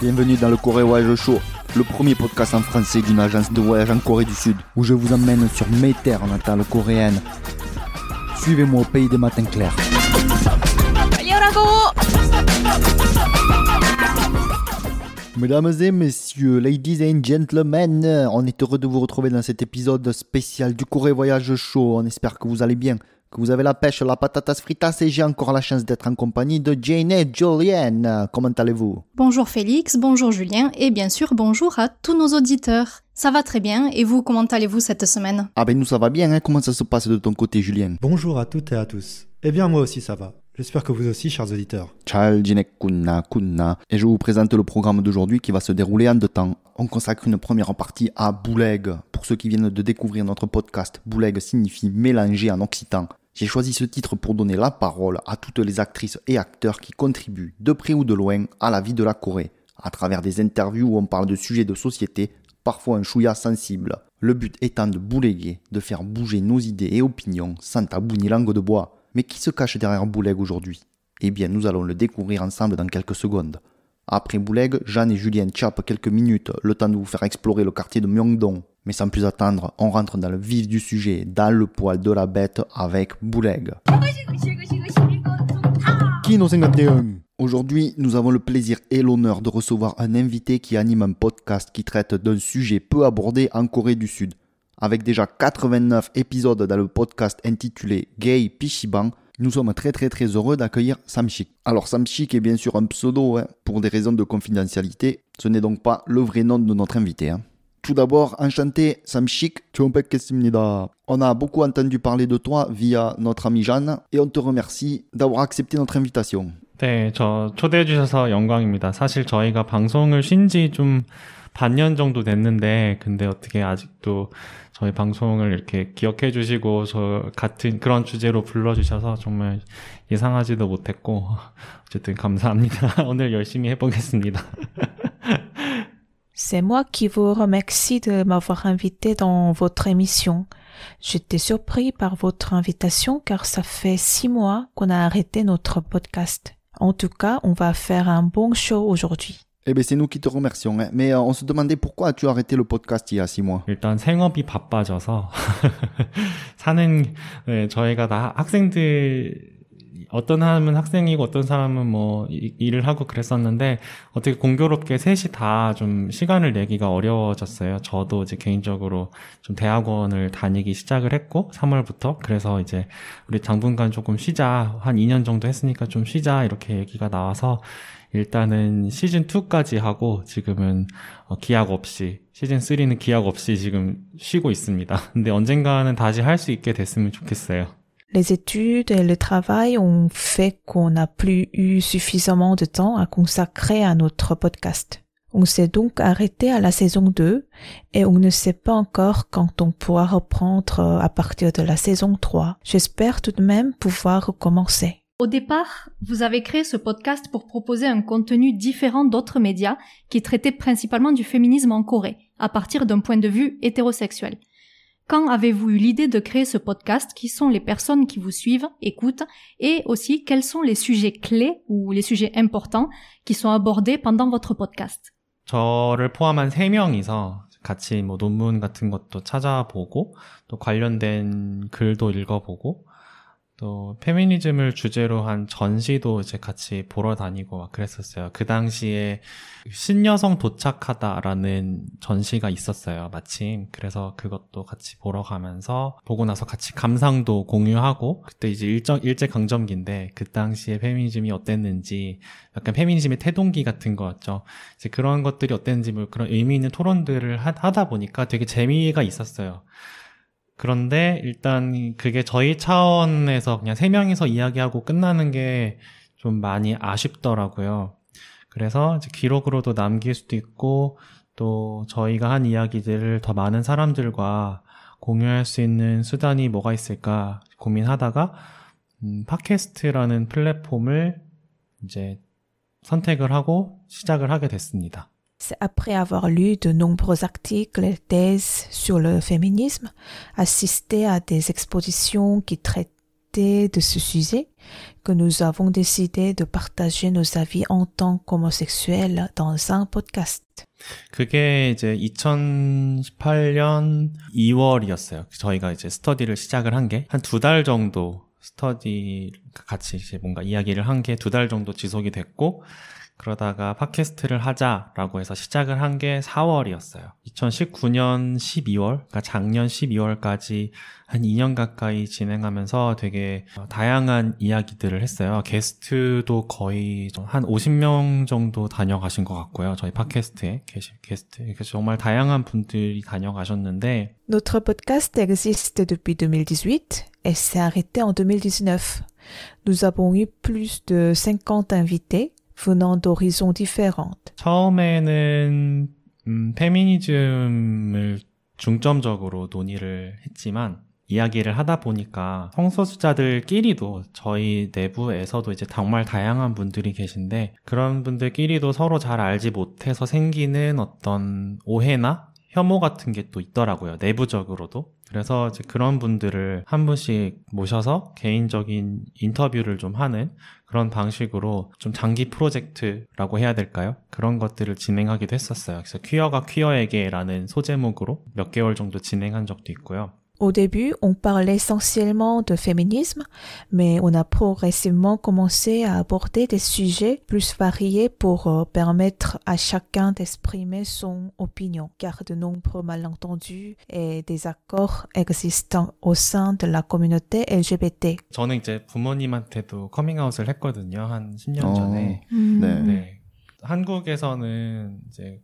Bienvenue dans le Corée Voyage Show, le premier podcast en français d'une agence de voyage en Corée du Sud, où je vous emmène sur mes terres natales coréennes. Suivez-moi au pays des matins clairs. Mesdames et messieurs, ladies and gentlemen, on est heureux de vous retrouver dans cet épisode spécial du Corée Voyage Show. On espère que vous allez bien que vous avez la pêche, la patatas fritas et j'ai encore la chance d'être en compagnie de Jane et Julienne. Comment allez-vous? Bonjour Félix, bonjour Julien et bien sûr bonjour à tous nos auditeurs. Ça va très bien et vous, comment allez-vous cette semaine? Ah ben nous ça va bien, hein comment ça se passe de ton côté Julien? Bonjour à toutes et à tous. Eh bien moi aussi ça va. J'espère que vous aussi, chers auditeurs. Jinek Kunna Kunna. Et je vous présente le programme d'aujourd'hui qui va se dérouler en deux temps. On consacre une première partie à Bouleg. Pour ceux qui viennent de découvrir notre podcast, Bouleg signifie mélanger en occitan. J'ai choisi ce titre pour donner la parole à toutes les actrices et acteurs qui contribuent, de près ou de loin, à la vie de la Corée, à travers des interviews où on parle de sujets de société, parfois un chouïa sensible. Le but étant de bouléguer, de faire bouger nos idées et opinions sans tabou ni langue de bois. Mais qui se cache derrière Bouleg aujourd'hui? Eh bien, nous allons le découvrir ensemble dans quelques secondes. Après Bouleg, Jeanne et Julien tchapent quelques minutes, le temps de vous faire explorer le quartier de Myeongdong. Mais sans plus attendre, on rentre dans le vif du sujet, dans le poil de la bête avec Bouleg. Kino 51 Aujourd'hui, nous avons le plaisir et l'honneur de recevoir un invité qui anime un podcast qui traite d'un sujet peu abordé en Corée du Sud. Avec déjà 89 épisodes dans le podcast intitulé Gay Pichiban, nous sommes très très très heureux d'accueillir Samchik. Alors Samchik est bien sûr un pseudo hein, pour des raisons de confidentialité. Ce n'est donc pas le vrai nom de notre invité. Hein. Tout d'abord, enchanté, Samchik. On a beaucoup entendu parler de toi via notre ami Jeanne et on te remercie d'avoir accepté notre invitation. 네, 저 초대해 주셔서 영광입니다. 사실 저희가 방송을 쉰 지 좀 반년 정도 됐는데, 근데 어떻게 아직도 저희 방송을 이렇게 기억해 주시고, 저 같은 그런 주제로 불러 주셔서 정말 예상하지도 못했고, 어쨌든 감사합니다. 오늘 열심히 해 보겠습니다. C'est moi qui vous remercie de m'avoir invité dans votre émission. J'étais surpris par votre invitation car ça fait six mois qu'on a arrêté notre podcast. En tout cas, on va faire un bon show aujourd'hui. Eh bien, c'est nous qui te remercions. hein. Mais euh, on se demandait pourquoi as-tu arrêté le podcast il y a six mois 일단 생업이 바빠져서 사는 네, 저희가 다 학생들 어떤 사람은 학생이고 어떤 사람은 뭐 이- 일을 하고 그랬었는데 어떻게 공교롭게 셋이 다 좀 시간을 내기가 어려워졌어요. 저도 이제 개인적으로 좀 대학원을 다니기 시작을 했고 3월부터 그래서 이제 우리 당분간 조금 쉬자 한 2년 정도 했으니까 좀 쉬자 이렇게 얘기가 나와서 일단은 시즌 2까지 하고 지금은 어, 기약 없이 시즌 3는 기약 없이 지금 쉬고 있습니다. 근데 언젠가는 다시 할 수 있게 됐으면 좋겠어요. Les études et le travail ont fait qu'on n'a plus eu suffisamment de temps à consacrer à notre podcast. On s'est donc arrêté à la saison 2 et on ne sait pas encore quand on pourra reprendre euh, à partir de la saison 3. J'espère tout de même pouvoir recommencer. Au départ, vous avez créé ce podcast pour proposer un contenu différent d'autres médias qui traitaient principalement du féminisme en Corée, à partir d'un point de vue hétérosexuel. Quand avez-vous eu l'idée de créer ce podcast Qui sont les personnes qui vous suivent, écoutent Et aussi, quels sont les sujets clés ou les sujets importants qui sont abordés pendant votre podcast 저를 포함한 3명이서 같이 뭐 논문 같은 것도 찾아보고 또 관련된 글도 읽어보고 또 페미니즘을 주제로 한 전시도 이제 같이 보러 다니고 막 그랬었어요. 그 당시에 신여성 도착하다라는 전시가 있었어요. 마침. 그래서 그것도 같이 보러 가면서 보고 나서 같이 감상도 공유하고 그때 이제 일정 일제 강점기인데 그 당시에 페미니즘이 어땠는지 약간 페미니즘의 태동기 같은 거였죠. 이제 그런 것들이 어땠는지 뭐 그런 의미 있는 토론들을 하, 하다 보니까 되게 재미가 있었어요. 그런데 일단 그게 저희 차원에서 그냥 세 명이서 이야기하고 끝나는 게 좀 많이 아쉽더라고요. 그래서 기록으로도 남길 수도 있고 또 저희가 한 이야기들을 더 많은 사람들과 공유할 수 있는 수단이 뭐가 있을까 고민하다가 음, 팟캐스트라는 플랫폼을 이제 선택을 하고 시작을 하게 됐습니다. C'est après avoir lu de nombreux articles et thèses sur le féminisme, assisté à des expositions qui traitent traiter de ce sujet que nous avons décidé de partager nos avis en tant qu'homosexuels dans un podcast. 그게 이제 2018년 2월이었어요. 저희가 이제 스터디를 시작을 한 게 한 두 달 정도 스터디 같이 이제 뭔가 이야기를 한 게 두 달 정도 지속이 됐고 그러다가 팟캐스트를 하자라고 해서 시작을 한 게 4월이었어요. 2019년 12월, 그러니까 작년 12월까지 한 2년 가까이 진행하면서 되게 다양한 이야기들을 했어요. 게스트도 거의 한 50명 정도 다녀가신 것 같고요. 저희 팟캐스트에 계신 게스트. 그래서 정말 다양한 분들이 다녀가셨는데 Notre podcast existe depuis 2018 et s'est arrêté en 2019. Nous avons eu plus de 50 invités venant d'horizons différents. 처음에는 음, 페미니즘을 중점적으로 논의를 했지만 이야기를 하다 보니까 성소수자들끼리도 저희 내부에서도 이제 정말 다양한 분들이 계신데 그런 분들끼리도 서로 잘 알지 못해서 생기는 어떤 오해나 혐오 같은 게 또 있더라고요. 내부적으로도. 그래서 이제 그런 분들을 한 분씩 모셔서 개인적인 인터뷰를 좀 하는 그런 방식으로 좀 장기 프로젝트라고 해야 될까요? 그런 것들을 진행하기도 했었어요. 그래서 퀴어가 퀴어에게라는 소제목으로 몇 개월 정도 진행한 적도 있고요. Au début, on parlait essentiellement de féminisme, mais on a progressivement commencé à aborder des sujets plus variés pour euh, permettre à chacun d'exprimer son opinion, car de nombreux malentendus et désaccords existent au sein de la communauté LGBT. 저는 이제 부모님한테도 커밍아웃을 했거든요. 한 10년 어. 전에. 네. 네. 한국에서는 이제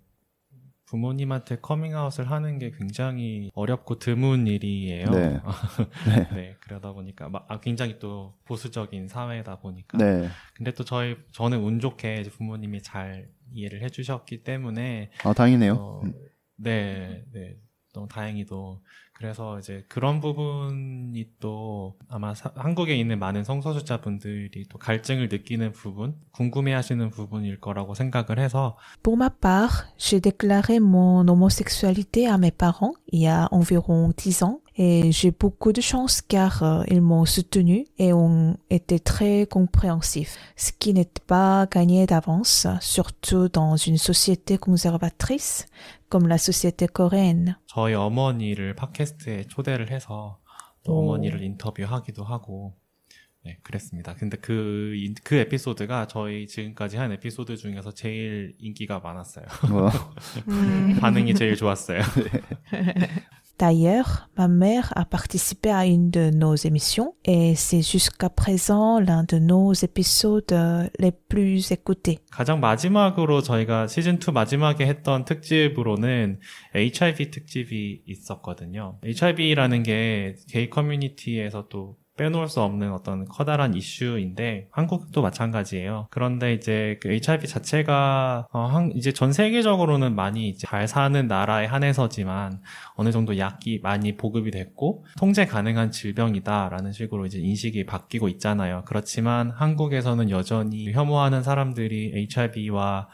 부모님한테 커밍아웃을 하는 게 굉장히 어렵고 드문 일이에요. 네. 네. 네, 그러다 보니까 막 아, 굉장히 또 보수적인 사회다 보니까. 네. 근데 또 저희 저는 운 좋게 부모님이 잘 이해를 해주셨기 때문에 아, 다행이네요. 어, 음. 네, 네, 너무 다행히도 그래서 이제 그런 부분이 또 아마 사- 한국에 있는 많은 성소수자 분들이 또 갈증을 느끼는 부분, 궁금해하시는 부분일 거라고 생각을 해서 Pour ma part, j'ai déclaré mon homosexualité à mes parents il y a environ 10 ans et j'ai beaucoup de chance car euh, ils m'ont soutenu et ont été très compréhensifs, ce qui n'est pas gagné d'avance, surtout dans une société conservatrice comme la société coréenne. 저희 어머니를 팟캐스트에 초대를 해서 또 오. 어머니를 인터뷰하기도 하고 네 그랬습니다. 근데 그, 인- 그 에피소드가 저희 지금까지 한 에피소드 중에서 제일 인기가 많았어요. 뭐, 반응이 제일 좋았어요. D'ailleurs, ma mère a participé à une de nos émissions et c'est jusqu'à présent l'un de nos épisodes euh, les plus écoutés. 가장 마지막으로 저희가 시즌 2 마지막에 했던 특집으로는 HIV 특집이 있었거든요. HIV라는 게 게이 커뮤니티에서 또 빼놓을 수 없는 어떤 커다란 이슈인데 한국도 마찬가지예요. 그런데 이제 그 HIV 자체가 어, 한- 이제 전 세계적으로는 많이 이제 잘 사는 나라에 한해서지만 어느 정도 약이 많이 보급이 됐고 통제 가능한 질병이다라는 식으로 이제 인식이 바뀌고 있잖아요. 그렇지만 한국에서는 여전히 혐오하는 사람들이 HIV와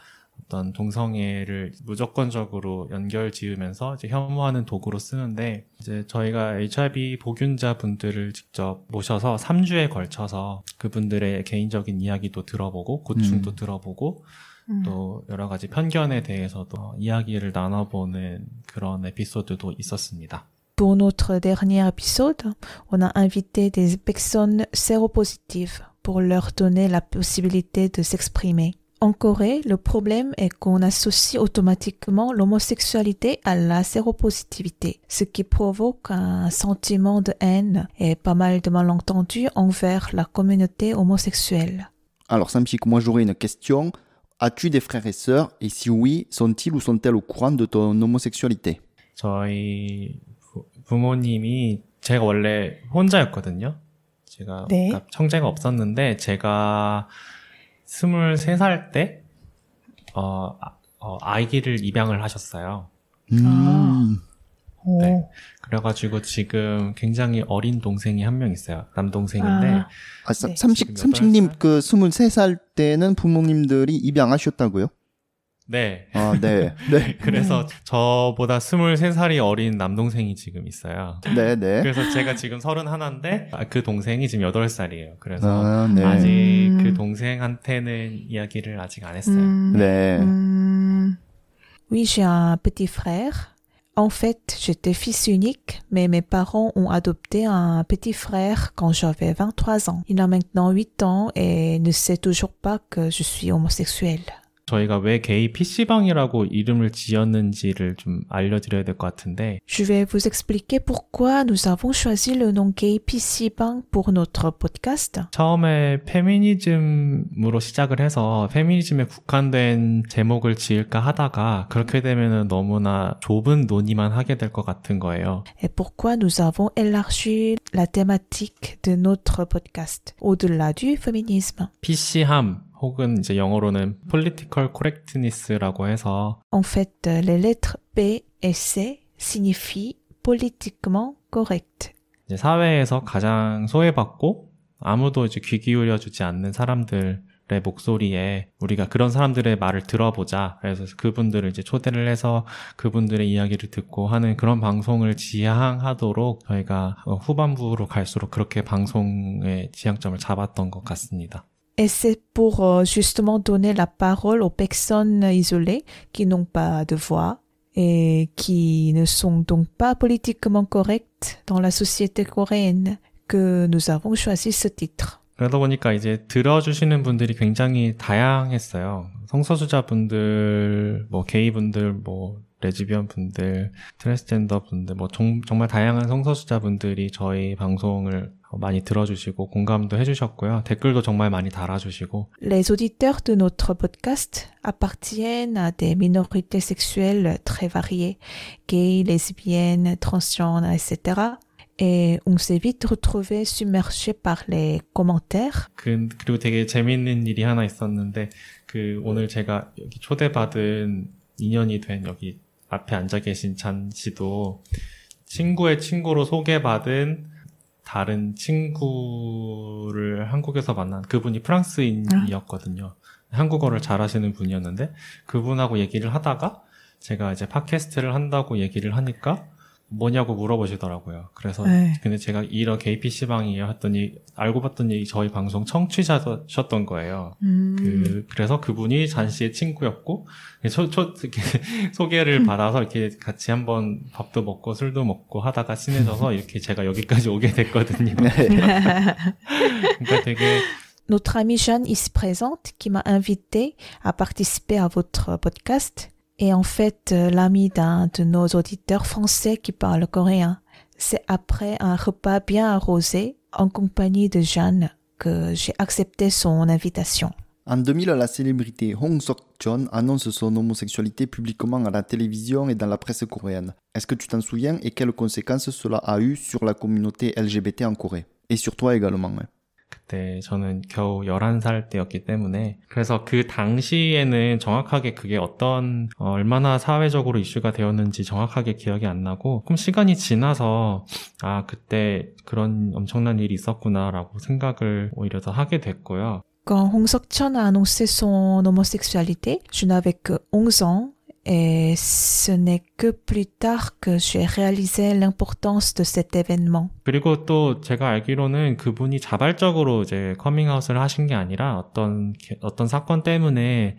어떤 동성애를 무조건적으로 연결 지으면서 이제 혐오하는 도구로 쓰는데 이제 저희가 HIV 보균자 분들을 직접 모셔서 3주에 걸쳐서 그분들의 개인적인 이야기도 들어보고 고충도 음. 들어보고 또 여러 가지 편견에 대해서도 이야기를 나눠보는 그런 에피소드도 있었습니다. Pour notre dernier épisode, on a invité des personnes séropositives pour leur donner la possibilité de s'exprimer. En Corée, le problème est qu'on associe automatiquement l'homosexualité à la séropositivité, ce qui provoque un sentiment de haine et pas mal de malentendus envers la communauté homosexuelle. Alors, Samchik, moi j'aurais une question. As-tu des frères et sœurs Et si oui, sont-ils ou sont-elles au courant de ton homosexualité 저희 부, 부모님이 제가 원래 혼자였거든요. 제가 네. 그러니까 형제가 없었는데 제가 23살 때 어, 아- 어, 아이를 입양을 하셨어요. 음. 네. 그래가지고 지금 굉장히 어린 동생이 한 명 있어요. 남동생인데 아. 아, 사- 네. 삼식, 지금 삼식님? 그 23살 때는 부모님들이 입양하셨다고요? 네. 아, 네. 네. 그래서 저보다 23살이 어린 남동생이 지금 있어요. 네, 네. 그래서 제가 지금 31인데 아, 그 동생이 지금 8살이에요. 그래서 아, 네. 아직 음. 그 동생한테는 이야기를 아직 안 했어요. Hmm. 네. Hmm. Oui, j'ai un petit frère. En fait, j'étais fils unique, mais mes parents ont adopté un petit frère quand j'avais 23 ans. Il a maintenant 8 ans et ne sait toujours pas que je suis homosexuelle. 저희가 왜 게이 PC방이라고 이름을 지었는지를 좀 알려드려야 될 것 같은데 Je vais vous expliquer pourquoi nous avons choisi le nom gay PC Bang pour notre podcast. 처음에 페미니즘으로 시작을 해서 페미니즘에 국한된 제목을 지을까 하다가 그렇게 되면은 너무나 좁은 논의만 하게 될 것 같은 거예요. et pourquoi nous avons élargi la thématique de notre podcast au-delà du féminisme. PC함 혹은 이제 영어로는 political correctness라고 해서 En fait, les lettres B et C signifient politiquement correct. 이제 사회에서 가장 소외받고 아무도 이제 귀 기울여 주지 않는 사람들의 목소리에 우리가 그런 사람들의 말을 들어보자. 그래서 그분들을 이제 초대를 해서 그분들의 이야기를 듣고 하는 그런 방송을 지향하도록 저희가 어, 후반부로 갈수록 그렇게 방송의 지향점을 잡았던 것 같습니다. Et c'est pour euh, justement donner la parole aux personnes isolées qui n'ont pas de voix et qui ne sont donc pas politiquement correctes dans la société coréenne que nous avons choisi ce titre. 그러다 보니까 이제 들어주시는 분들이 굉장히 다양했어요. 성소수자 분들, 뭐 게이 분들, 뭐 레즈비언 분들, 트랜스젠더 분들, 뭐 정, 정말 다양한 성소수자 분들이 저희 방송을 많이 들어주시고 공감도 해주셨고요. 댓글도 정말 많이 달아주시고 Les auditeurs de notre podcast appartiennent à des minorités sexuelles très variées, gays, lesbiennes, transgenres, etc. Et on s'est vite retrouvé submergé par les commentaires. 그, 그리고 되게 재밌는 일이 하나 있었는데 그 오늘 제가 여기 초대받은 인연이 된 여기 앞에 앉아 계신 잔 씨도 친구의 친구로 소개받은 다른 친구를 한국에서 만난 그분이 프랑스인이었거든요. 한국어를 잘하시는 분이었는데 그분하고 얘기를 하다가 제가 이제 팟캐스트를 한다고 얘기를 하니까 뭐냐고 물어보시더라고요. 그래서 네. 근데 제가 이런 게이 PC방이에요 했더니 알고 봤더니 저희 방송 청취자셨던 거예요. 그, 그래서 그분이 잔 씨의 친구였고, 초, 초, 이렇게 소개를 받아서 이렇게 같이 한번 밥도 먹고 술도 먹고 하다가 친해져서 이렇게 제가 여기까지 오게 됐거든요. 그러니까 되게 Notre amie Jeanne ici présente qui m'a invité à participer à votre podcast est en fait euh, l'amie d'un de nos auditeurs français qui parle coréen. C'est après un repas bien arrosé en compagnie de Jeanne que j'ai accepté son invitation. En 2000, la célébrité Hong Sok-cheon annonce son homosexualité publiquement à la télévision et dans la presse coréenne. Est-ce que tu t'en souviens et quelles conséquences cela a eu sur la communauté LGBT en Corée? Et sur toi également. hein. 그때 저는 겨우 11살 때였기 때문에 그래서 그 당시에는 정확하게 그게 어떤 어, 얼마나 사회적으로 이슈가 되었는지 정확하게 기억이 안 나고 조금 시간이 지나서 아 그때 그런 엄청난 일이 있었구나라고 생각을 오히려 더 하게 됐고요. Quand Hong Sok-cheon a annoncé son homosexualité, je n'avais que 11 ans et ce n'est que plus tard que j'ai réalisé l'importance de cet événement. 그리고 또 제가 알기로는 그분이 자발적으로 이제 커밍아웃을 하신 게 아니라 어떤 게- 어떤 사건 때문에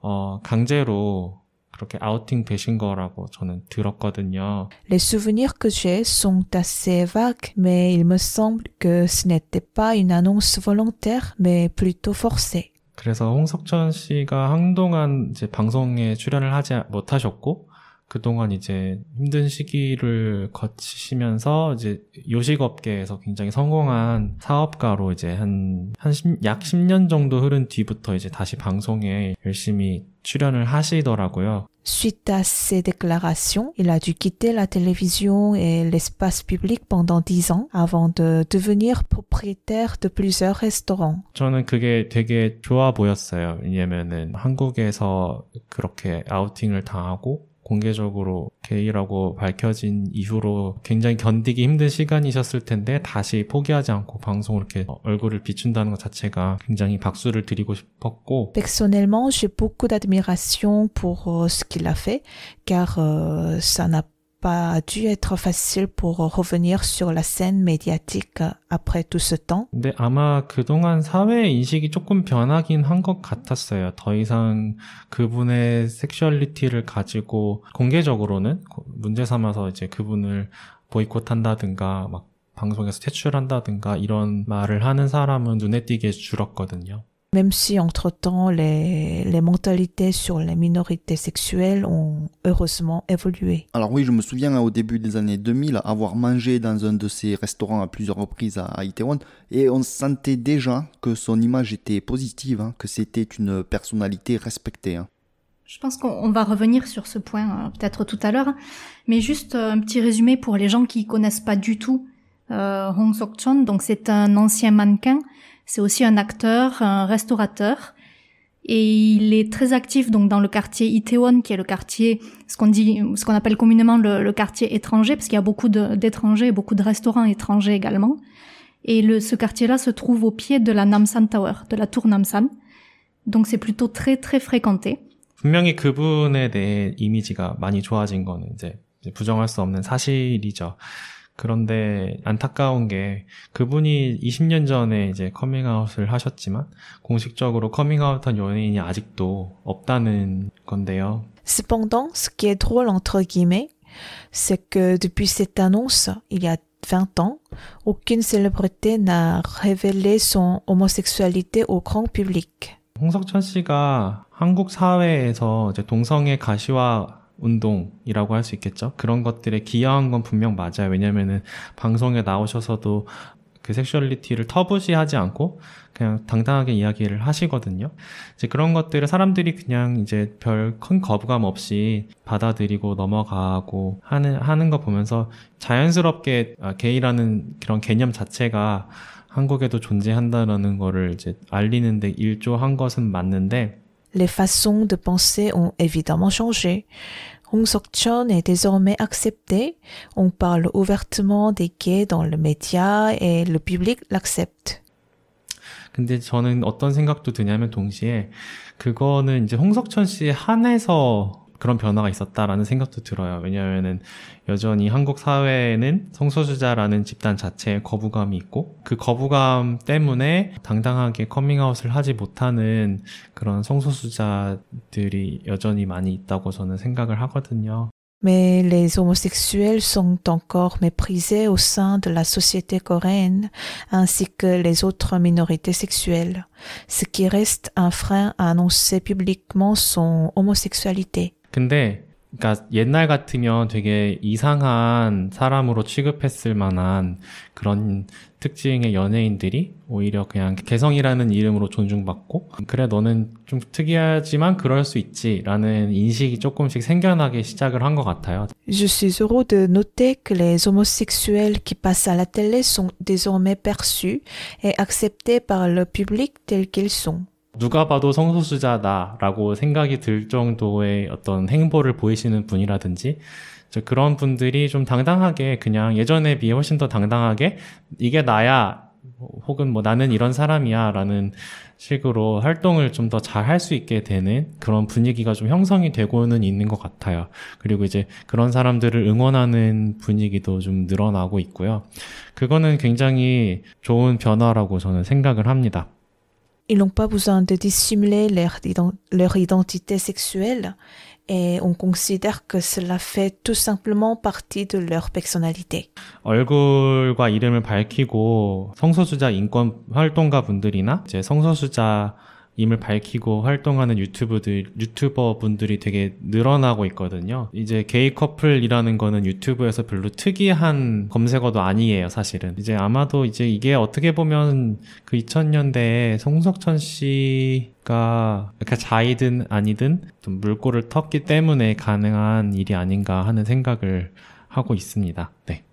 어 강제로 그렇게 아우팅 되신 거라고 저는 들었거든요. Les souvenirs que j'ai sont assez vagues, mais il me semble que ce n'était pas une annonce volontaire, mais plutôt forcée. 그래서 홍석천 씨가 한동안 이제 방송에 출연을 하지 못하셨고 그동안 이제 힘든 시기를 거치시면서 이제 요식업계에서 굉장히 성공한 사업가로 이제 한, 한 약 10년 정도 흐른 뒤부터 이제 다시 방송에 열심히 출연을 하시더라고요. Suite à ces déclarations, il a dû quitter la télévision et l'espace public pendant dix ans avant de devenir propriétaire de plusieurs restaurants. 저는 그게 되게 좋아 보였어요. 왜냐면은 한국에서 그렇게 아우팅을 당하고 공개적으로 게이라고 밝혀진 이후로 굉장히 견디기 힘든 시간이셨을 텐데 다시 포기하지 않고 방송을 이렇게 얼굴을 비춘다는 것 자체가 굉장히 박수를 드리고 싶었고 Personnellement, j'ai beaucoup d'admiration pour euh, ce qu'il a fait, car euh, ça n'a pas dû être facile pour revenir sur la scène médiatique après tout ce temps. 근데 아마 그동안 사회 인식이 조금 변하긴 한 것 같았어요. 더 이상 그분의 섹슈얼리티를 가지고 공개적으로는 문제 삼아서 이제 그분을 보이콧한다든가 막 방송에서 퇴출한다든가 이런 말을 하는 사람은 눈에 띄게 줄었거든요. Même si entre-temps les, les mentalités sur les minorités sexuelles ont heureusement évolué. Alors oui, je me souviens au début des années 2000 avoir mangé dans un de ces restaurants à plusieurs reprises à, à Itaewon et on sentait déjà que son image était positive, hein, que c'était une personnalité respectée. Hein. Je pense qu'on va revenir sur ce point euh, peut-être tout à l'heure, mais juste euh, un petit résumé pour les gens qui connaissent pas du tout euh, Hong Sok-chon. Donc c'est un ancien mannequin c'est aussi un acteur, un restaurateur. Et il est très actif donc dans le quartier Itaewon, qui est le quartier, ce qu'on dit, ce qu'on appelle communément le, quartier étranger, parce qu'il y a beaucoup d'étrangers, beaucoup de restaurants étrangers également. Et le, ce quartier-là se trouve au pied de la Namsan Tower, de la tour Namsan. Donc c'est plutôt très très fréquenté. 분명히 그분에 대해 이미지가 많이 좋아진 거는 이제 부정할 수 없는 사실이죠. 그런데 안타까운 게 그분이 20년 전에 이제 커밍아웃을 하셨지만 공식적으로 커밍아웃한 연예인이 아직도 없다는 건데요. Cependant, ce qui est drôle entre guillemets, c'est que depuis cette annonce, il y a 20 ans, aucune célébrité n'a révélé son homosexualité au grand public. 홍석천 씨가 한국 사회에서 이제 동성애 가시화 운동이라고 할 수 있겠죠. 그런 것들에 기여한 건 분명 맞아요. 왜냐면은 방송에 나오셔서도 그 섹슈얼리티를 터부시하지 않고 그냥 당당하게 이야기를 하시거든요. 이제 그런 것들을 사람들이 그냥 이제 별 큰 거부감 없이 받아들이고 넘어가고 하는 하는 거 보면서 자연스럽게 아, 게이라는 그런 개념 자체가 한국에도 존재한다라는 거를 이제 알리는 데 일조한 것은 맞는데 les façons de penser ont évidemment changé. Hong est désormais accepté, on parle ouvertement des gays dans le média et le public l'accepte. 근데 저는 어떤 생각도 드냐면 동시에 그거는 이제 홍석천 씨에 한해서 그런 변화가 있었다라는 생각도 들어요. 왜냐하면은 여전히 한국 사회에는 성소수자라는 집단 자체에 거부감이 있고 그 거부감 때문에 당당하게 커밍아웃을 하지 못하는 그런 성소수자들이 여전히 많이 있다고 저는 생각을 하거든요. Mais les homosexuels sont encore méprisés au sein de la société coréenne, ainsi que les autres minorités sexuelles, ce qui reste un frein à annoncer publiquement son homosexualité. 근데 그러니까 옛날 같으면 되게 이상한 사람으로 취급했을 만한 그런 특징의 연예인들이 오히려 그냥 개성이라는 이름으로 존중받고 그래 너는 좀 특이하지만 그럴 수 있지라는 인식이 조금씩 생겨나기 시작을 한 것 같아요. Je suis heureux de noter que les homosexuels qui passent à la télé sont désormais perçus et acceptés par le public tels qu'ils sont. 누가 봐도 성소수자다라고 생각이 들 정도의 어떤 행보를 보이시는 분이라든지 그런 분들이 좀 당당하게 그냥 예전에 비해 훨씬 더 당당하게 이게 나야 혹은 뭐 나는 이런 사람이야 라는 식으로 활동을 좀 더 잘 할 수 있게 되는 그런 분위기가 좀 형성이 되고는 있는 것 같아요. 그리고 이제 그런 사람들을 응원하는 분위기도 좀 늘어나고 있고요. 그거는 굉장히 좋은 변화라고 저는 생각을 합니다. Ils n'ont pas besoin de dissimuler leur, leur, identité sexuelle et on considère que cela fait tout simplement partie de leur personnalité. 얼굴과 이름을 밝히고 성소수자 인권 활동가 분들이나 이제 성소수자 임을 밝히고 활동하는 유튜브들, 유튜버 분들이 되게 늘어나고 있거든요. 이제 게이 커플이라는 거는 유튜브에서 별로 특이한 검색어도 아니에요, 사실은. 이제 아마도 이제 이게 어떻게 보면 그 2000년대에 송석천 씨가 그러니까 자이든 아니든 좀 물꼬를 텄기 때문에 가능한 일이 아닌가 하는 생각을 하고 있습니다. 네.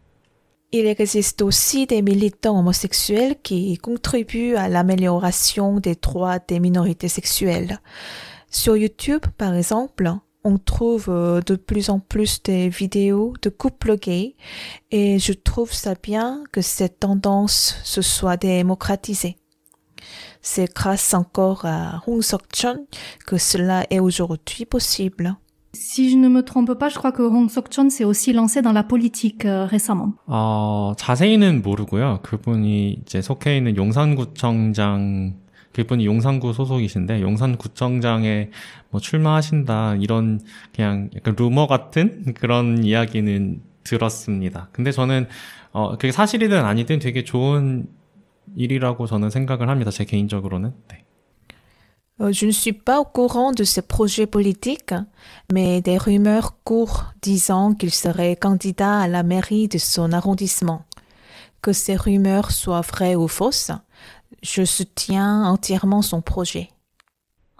Il existe aussi des militants homosexuels qui contribuent à l'amélioration des droits des minorités sexuelles. Sur YouTube, par exemple, on trouve euh, de plus en plus des vidéos de couples gays et je trouve ça bien que cette tendance se soit démocratisée. C'est grâce encore à Hong Sok-chun que cela est aujourd'hui possible. Si je ne me trompe pas, je crois que Hong Sok-chun s'est aussi lancé dans la politique euh, récemment. 어, 자세히는 모르고요. 그분이 이제 속해 있는 용산구청장 그분이 용산구 소속이신데 용산구청장에 뭐 출마하신다 이런 그냥 약간 루머 같은 그런 이야기는 들었습니다. 근데 저는 어 그게 사실이든 아니든 되게 좋은 일이라고 저는 생각을 합니다. 제 개인적으로는. 네. Euh, Je ne suis pas au courant de ces projets politiques, mais des rumeurs courent disant qu'il serait candidat à la mairie de son arrondissement. Que ces rumeurs soient vraies ou fausses, je soutiens entièrement son projet.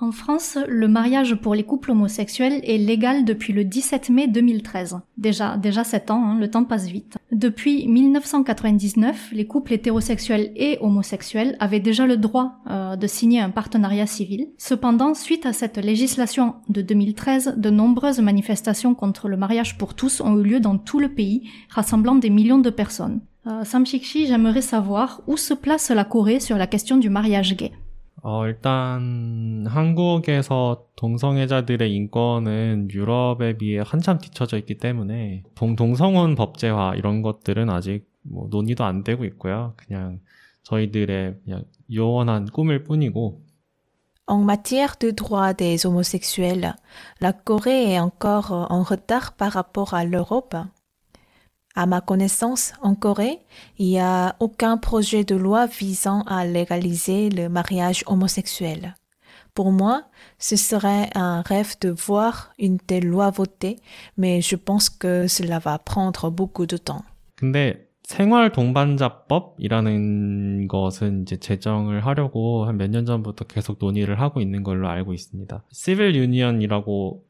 En France, le mariage pour les couples homosexuels est légal depuis le 17 mai 2013. Déjà, déjà 7 ans, hein, le temps passe vite. Depuis 1999, les couples hétérosexuels et homosexuels avaient déjà le droit euh, de signer un partenariat civil. Cependant, suite à cette législation de 2013, de nombreuses manifestations contre le mariage pour tous ont eu lieu dans tout le pays, rassemblant des millions de personnes. Euh, Sam Shikshi, j'aimerais savoir où se place la Corée sur la question du mariage gay. 어, 일단 한국에서 동성애자들의 인권은 유럽에 비해 한참 뒤처져 있기 때문에 동, 동성혼 법제화 이런 것들은 아직 뭐 논의도 안 되고 있고요. 그냥 저희들의 그냥 요원한 꿈일 뿐이고 En matière de droits des homosexuels, la Corée est encore euh, en retard par rapport à l'Europe. À ma connaissance, en Corée, il n'y a aucun projet de loi visant à légaliser le mariage homosexuel. Pour moi, ce serait un rêve de voir une telle loi votée, mais je pense que cela va prendre beaucoup de temps. 근데 생활 동반자법이라는 것은 이제 제정을 하려고 한 몇 년 전부터 계속 논의를 하고 있는 걸로 알고 있습니다. 시빌 유니언이라고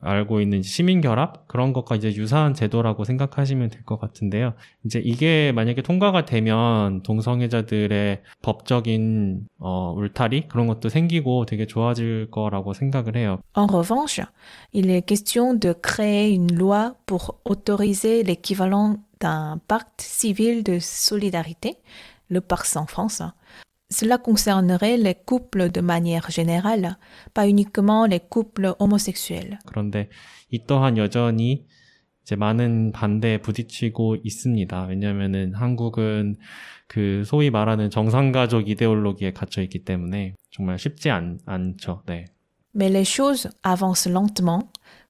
알고 있는 시민 결합 그런 것과 이제 유사한 제도라고 생각하시면 될 것 같은데요. 이제 이게 만약에 통과가 되면 동성애자들의 법적인 어, 울타리 그런 것도 생기고 되게 좋아질 거라고 생각을 해요. En revanche, il est question de créer une loi pour autoriser l'équivalent d'un pacte civil de solidarité, le PARS en France. Cela concernerait les couples de manière générale, pas uniquement les couples homosexuels. 그런데 이 또한 여전히 이제 많은 반대에 부딪히고 있습니다. 왜냐면은 한국은 그 소위 말하는 정상가족 이데올로기에 갇혀 있기 때문에 정말 쉽지 않, 않죠. 네. Mais les choses avancent lentement,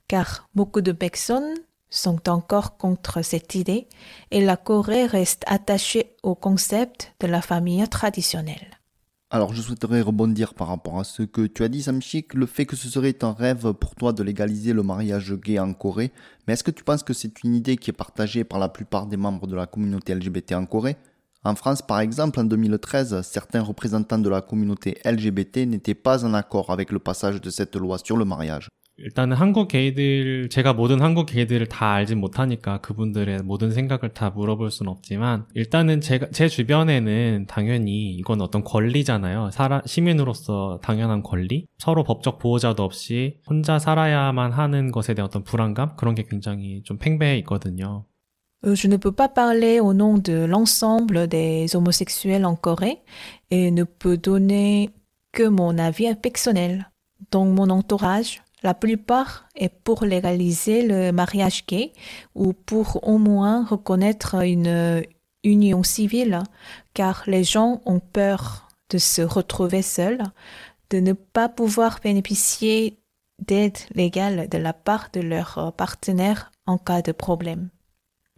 car beaucoup de personnes sont encore contre cette idée et la Corée reste attachée au concept de la famille traditionnelle. Alors, je souhaiterais rebondir par rapport à ce que tu as dit, Samchik, le fait que ce serait un rêve pour toi de légaliser le mariage gay en Corée. Mais est-ce que tu penses que c'est une idée qui est partagée par la plupart des membres de la communauté LGBT en Corée? En France, par exemple, en 2013, certains représentants de la communauté LGBT n'étaient pas en accord avec le passage de cette loi sur le mariage. 일단은 한국 게이들 제가 모든 한국 게이들을 다 알진 못하니까 그분들의 모든 생각을 다 물어볼 수는 없지만 일단은 제가 제 주변에는 당연히 이건 어떤 권리잖아요. 사람 시민으로서 당연한 권리. 서로 법적 보호자도 없이 혼자 살아야만 하는 것에 대한 어떤 불안감 그런 게 굉장히 좀 팽배해 있거든요. Euh, Je ne peux pas parler au nom de l'ensemble des homosexuels en Corée et ne peux donner que mon avis personnel. Dans mon entourage, la plupart est pour légaliser le mariage gay ou pour au moins reconnaître une union civile, car les gens ont peur de se retrouver seuls, de ne pas pouvoir bénéficier d'aide légale de la part de leur partenaire en cas de problème.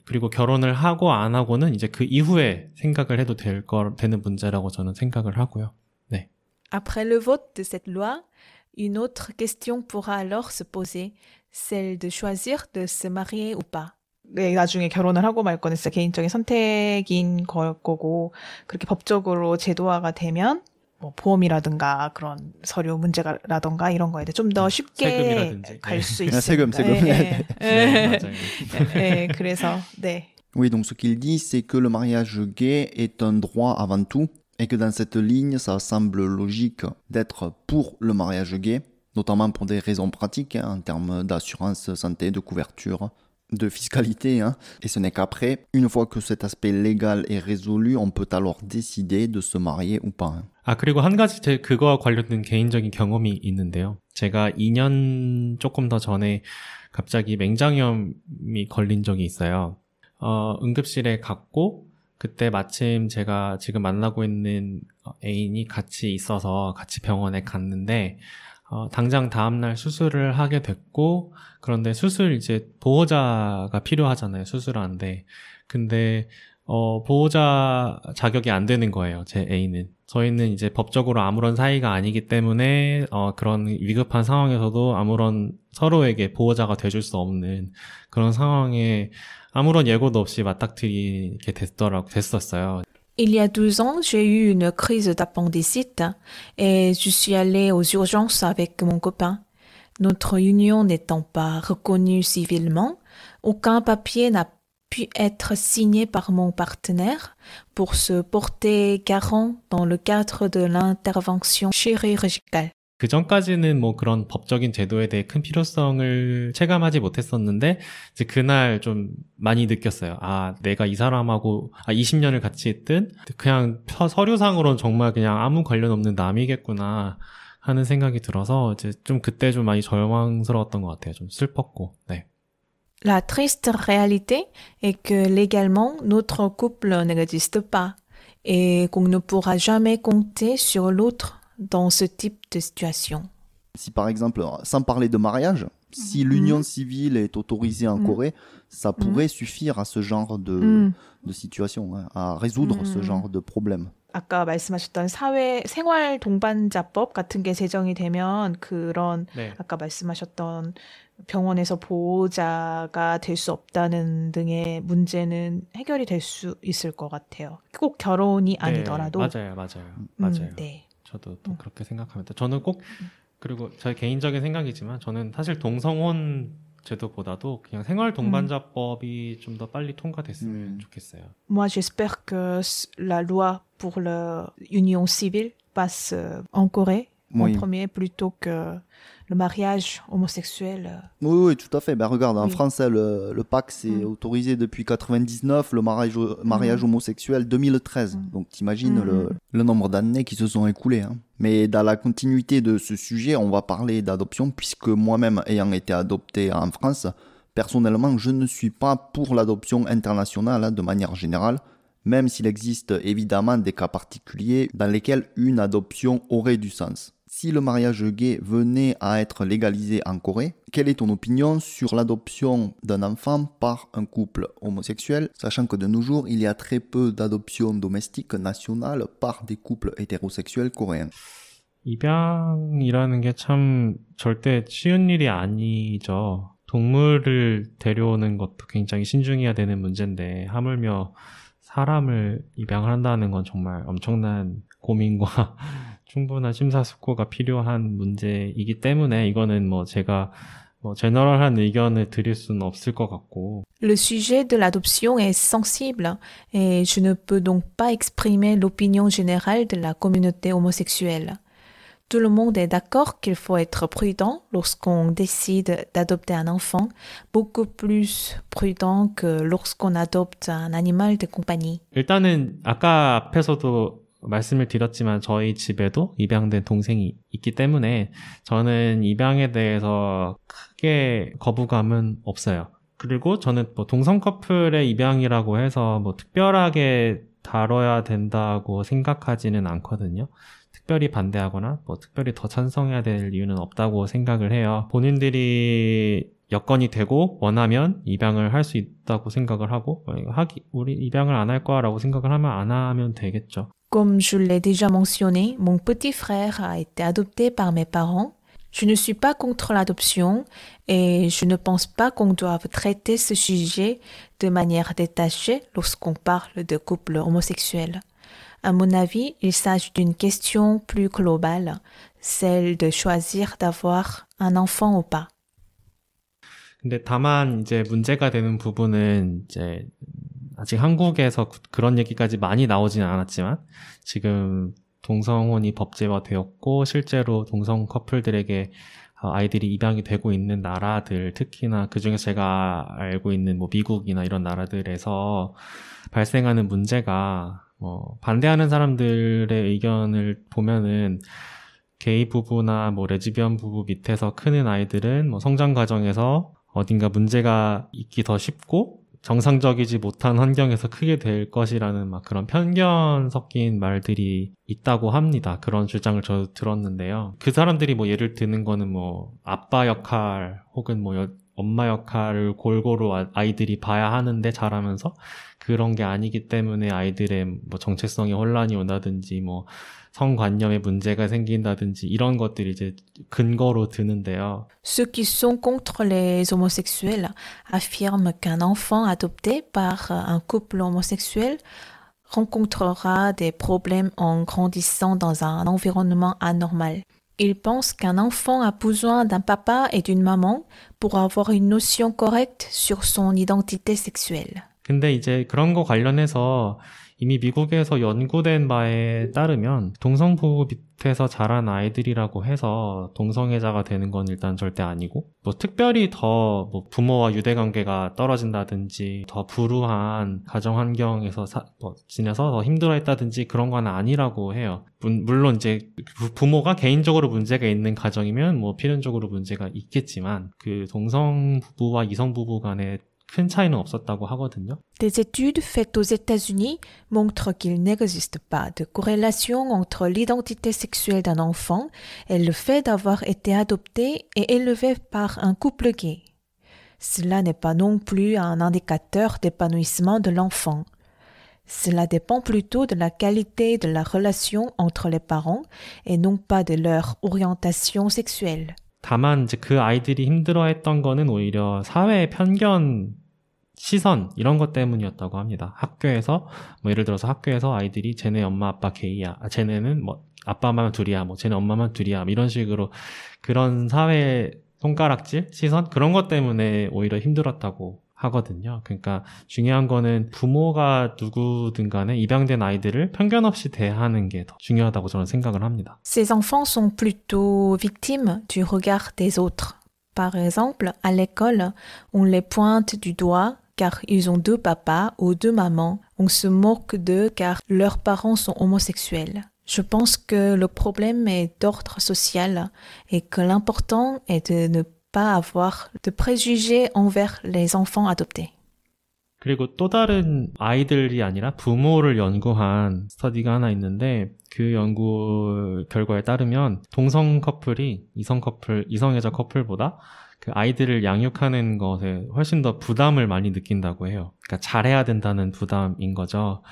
그리고 결혼을 하고 안 하고는 이제 그 이후에 생각을 해도 될 거, 되는 문제라고 저는 생각을 하고요. 네. Après le vote de cette loi, une autre question pourra alors se poser, celle de choisir de se marier ou pas. 네, 나중에 결혼을 하고 말 거는 진짜 개인적인 선택인 걸 거고 그렇게 법적으로 제도화가 되면 뭐 보험이라든가 그런 서류 문제라던가 이런 거에 대해 좀 더 쉽게. 갈수 네. 있습니다. 세금, 세금. 예, 예. 네, 예. 맞아요. 예, 그래서 네. Oui, donc ce qu'il dit, c'est que le mariage gay est un droit avant tout, et que dans cette ligne, ça semble logique d'être pour le mariage gay, notamment pour des raisons pratiques, hein, en termes d'assurance santé, de couverture, de fiscalité. Hein. Et ce n'est qu'après, une fois que cet aspect légal est résolu, on peut alors décider de se marier ou pas. hein. 아, 그리고 한 가지 제 그거와 관련된 개인적인 경험이 있는데요. 제가 2년 조금 더 전에 갑자기 맹장염이 걸린 적이 있어요. 어, 응급실에 갔고, 그때 마침 제가 지금 만나고 있는 애인이 같이 있어서 같이 병원에 갔는데, 어, 당장 다음날 수술을 하게 됐고, 그런데 수술 이제 보호자가 필요하잖아요. 수술하는데. 근데, 어, 보호자 자격이 안 되는 거예요. 제 애인은. 저희는 이제 법적으로 아무런 사이가 아니기 때문에, 어, 그런 위급한 상황에서도 아무런 서로에게 보호자가 돼줄 수 없는 그런 상황에 아무런 예고도 없이 맞닥뜨리게 됐더라고, 됐었어요. Il y a 12 ans, j'ai eu une crise d'appendicite et je suis allée aux urgences avec mon copain. Notre union n'étant pas reconnue civilement, aucun papier n'a pu être signé par mon partenaire pour se porter garant dans le cadre de l'intervention chirurgicale. 그 전까지는 뭐 그런 법적인 제도에 대해 큰 필요성을 체감하지 못했었는데, 이제 그날 좀 많이 느꼈어요. 아, 내가 이 사람하고, 아, 20년을 같이 있든, 그냥 서- 서류상으로는 정말 그냥 아무 관련 없는 남이겠구나 하는 생각이 들어서, 이제 좀 그때 좀 많이 절망스러웠던 것 같아요. 좀 슬펐고, 네. La triste réalité est que légalement, notre couple n'existe pas et qu'on ne pourra jamais compter sur l'autre dans ce type de situation. Si par exemple, sans parler de mariage, si l'union civile est autorisée en Mhm. Corée, ça pourrait suffire à ce genre de, 음. de situation, hein, à résoudre ce Mhm. genre de problème. 아까 말씀하셨던 사회 생활 동반자법 같은 게 제정이 되면 그런 네. 아까 말씀하셨던 병원에서 보호자가 될 수 없다는 등의 문제는 해결이 될 수 있을 것 같아요. 꼭 결혼이 아니더라도. 네, 맞아요, 맞아요. 음, 맞아요. 네. 저도 또 음. 그렇게 생각합니다. 저는 꼭 그리고 제 개인적인 생각이지만 저는 사실 동성혼 제도보다도 그냥 생활 동반자법이 좀더 빨리 통과됐으면 음. 좋겠어요. Moi, j'espère que la loi pour l'union civile passe euh, en Corée Oui. en premier plutôt que le mariage homosexuel. euh. Oui, oui, tout à fait. Ben, regarde, en Oui. France, le, le PAC, c'est Mm. autorisé depuis 99, le mariage, mariage homosexuel 2013. Mm. Donc, t'imagines Mm. le, le nombre d'années qui se sont écoulées. hein. Mais dans la continuité de ce sujet, on va parler d'adoption, puisque moi-même, ayant été adopté en France, personnellement, je ne suis pas pour l'adoption internationale hein, de manière générale, même s'il existe évidemment des cas particuliers dans lesquels une adoption aurait du sens Si le mariage gay venait à être légalisé en Corée, quelle est ton opinion sur l'adoption d'un enfant par un couple homosexuel, sachant que de nos jours, il y a très peu d'adoptions domestiques nationales par des couples hétérosexuels coréens 입양이라는 게 참 절대 쉬운 일이 아니죠. 동물을 데려오는 것도 굉장히 신중해야 되는 문제인데 하물며 사람을 입양을 한다는 건 정말 엄청난 고민과 충분한 심사숙고가 필요한 문제이기 때문에 이거는 뭐 제가 뭐 제너럴한 의견을 드릴 수는 없을 것 같고 Le sujet de l'adoption est sensible et je ne peux donc pas exprimer l'opinion générale de la communauté homosexuelle. Tout le monde est d'accord qu'il faut être prudent lorsqu'on décide d'adopter un enfant, beaucoup plus prudent que lorsqu'on adopte un animal de compagnie. 일단은 아까 앞에서도 말씀을 드렸지만 저희 집에도 입양된 동생이 있기 때문에 저는 입양에 대해서 크게 거부감은 없어요. 그리고 저는 뭐 동성 커플의 입양이라고 해서 뭐 특별하게 다뤄야 된다고 생각하지는 않거든요. 특별히 반대하거나 뭐 특별히 더 찬성해야 될 이유는 없다고 생각을 해요. 본인들이 여건이 되고 원하면 입양을 할 수 있다고 생각을 하고 어, 하기 우리 입양을 안 할 거라고 생각을 하면 안 하면 되겠죠. Comme je l'ai déjà mentionné, mon petit frère a été adopté par mes parents. Je ne suis pas contre l'adoption et je ne pense pas qu'on doive traiter ce sujet de manière détachée lorsqu'on parle de couples homosexuels. À mon avis, il s'agit d'une question plus globale, celle de choisir d'avoir un enfant ou pas. 근데 다만 이제 문제가 되는 부분은 이제 아직 한국에서 그- 그런 얘기까지 많이 나오지는 않았지만 지금 동성혼이 법제화되었고 실제로 동성 커플들에게 아이들이 입양이 되고 있는 나라들, 특히나 그 중에 제가 알고 있는 뭐 미국이나 이런 나라들에서 발생하는 문제가 뭐 반대하는 사람들의 의견을 보면은 게이 부부나 뭐 레즈비언 부부 밑에서 크는 아이들은 뭐 성장 과정에서 어딘가 문제가 있기 더 쉽고 정상적이지 못한 환경에서 크게 될 것이라는 막 그런 편견 섞인 말들이 있다고 합니다. 그런 주장을 저 들었는데요. 그 사람들이 뭐 예를 드는 거는 뭐 아빠 역할 혹은 뭐 여, 엄마 역할을 골고루 아, 아이들이 봐야 하는데 자라면서 그런 게 아니기 때문에 아이들의 뭐 정체성에 혼란이 온다든지 뭐 성관념에 문제가 생긴다든지 이런 것들이 이제 근거로 드는데요. Ceux qui sont contre les homosexuels affirment qu'un enfant adopté par un couple homosexuel rencontrera des problèmes en grandissant dans un environnement anormal. Ils pensent qu'un enfant a besoin d'un papa et d'une maman pour avoir une notion correcte sur son identité sexuelle. 근데 이제 그런 거 관련해서 이미 미국에서 연구된 바에 따르면 동성 부부 밑에서 자란 아이들이라고 해서 동성애자가 되는 건 일단 절대 아니고 뭐 특별히 더 뭐 부모와 유대 관계가 떨어진다든지 더 불우한 가정 환경에서 사, 뭐 지내서 더 힘들어했다든지 그런 건 아니라고 해요. 물론 이제 부모가 개인적으로 문제가 있는 가정이면 뭐 필연적으로 문제가 있겠지만 그 동성 부부와 이성 부부 간의 Des études faites aux États-Unis montrent qu'il n'existe pas de corrélation entre l'identité sexuelle d'un enfant et le fait d'avoir été adopté et élevé par un couple gay. Cela n'est pas non plus un indicateur d'épanouissement de l'enfant. Cela dépend plutôt de la qualité de la relation entre les parents et non pas de leur orientation sexuelle. 다만 이제 그 아이들이 힘들어했던 거는 오히려 사회의 편견 시선 이런 것 때문이었다고 합니다. 학교에서 뭐 예를 들어서 학교에서 아이들이 쟤네 엄마 아빠 게이야, 아, 쟤네는 뭐 아빠만 둘이야, 뭐 쟤네 엄마만 둘이야, 뭐 이런 식으로 그런 사회 손가락질 시선 그런 것 때문에 오히려 힘들었다고 하거든요. 그러니까 중요한 거는 부모가 누구든 간에 입양된 아이들을 편견 없이 대하는 게 더 중요하다고 저는 생각을 합니다. Ces enfants sont plutôt victimes du regard des autres. Par exemple, à l'école, on les pointe du doigt car ils ont deux papas ou deux mamans. On se moque d'eux car leurs parents sont homosexuels. Je pense que le problème est d'ordre social et que l'important est de ne pas avoir de préjugés envers les enfants adoptés. 그리고 또 다른 아이들이 아니라 부모를 연구한 스터디가 하나 있는데 그 연구 결과에 따르면 동성 커플이 이성 커플, 이성애자 커플보다 그 아이들을 양육하는 것에 훨씬 더 부담을 많이 느낀다고 해요. 그러니까 잘해야 된다는 부담인 거죠.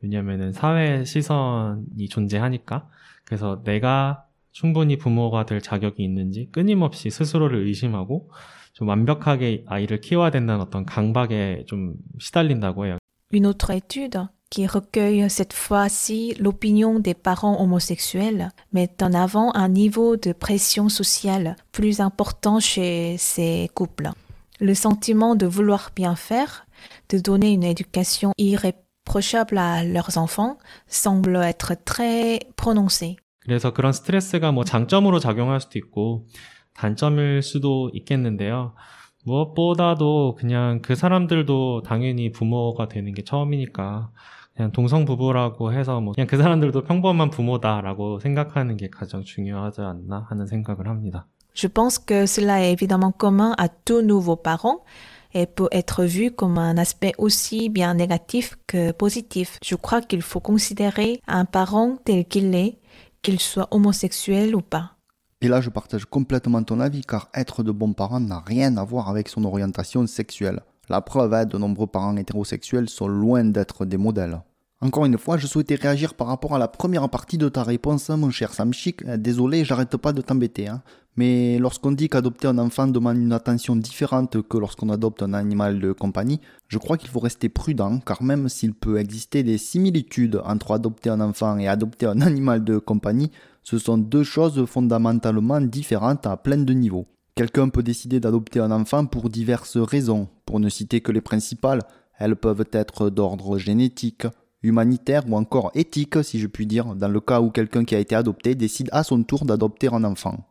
왜냐면은 사회 시선이 존재하니까. 그래서 내가 충분히 부모가 될 자격이 있는지 끊임없이 스스로를 의심하고 좀 완벽하게 아이를 키워야 된다는 어떤 강박에 좀 시달린다고 해요. Une autre étude qui recueille cette fois-ci l'opinion des parents homosexuels, met en avant un niveau de pression sociale plus important chez ces couples. Le sentiment de vouloir bien faire, de donner une éducation irréprochable à leurs enfants, semble être très prononcé. 그래서 그런 스트레스가 뭐 장점으로 작용할 수도 있고 단점일 수도 있겠는데요. 무엇보다도 그냥 그 사람들도 당연히 부모가 되는 게 처음이니까 그냥 동성 부부라고 해서 뭐 그냥 그 사람들도 평범한 부모다라고 생각하는 게 가장 중요하지 않나 하는 생각을 합니다. Je pense que cela est évidemment commun à tous nouveaux parents et peut être vu comme un aspect aussi bien négatif que positif. Je crois qu'il faut considérer un parent tel qu'il est, qu'il soit homosexuel ou pas. Et là, je partage complètement ton avis, car être de bons parents n'a rien à voir avec son orientation sexuelle. La preuve est, de nombreux parents hétérosexuels sont loin d'être des modèles. Encore une fois, je souhaitais réagir par rapport à la première partie de ta réponse, mon cher Samchik. Désolé, j'arrête pas de t'embêter. Hein. Mais lorsqu'on dit qu'adopter un enfant demande une attention différente que lorsqu'on adopte un animal de compagnie, je crois qu'il faut rester prudent, car même s'il peut exister des similitudes entre adopter un enfant et adopter un animal de compagnie, ce sont deux choses fondamentalement différentes à plein de niveaux. Quelqu'un peut décider d'adopter un enfant pour diverses raisons. Pour ne citer que les principales, elles peuvent être d'ordre génétique, humanitaire ou encore éthique, si je puis dire, dans le cas où quelqu'un qui a été adopté décide à son tour d'adopter un enfant.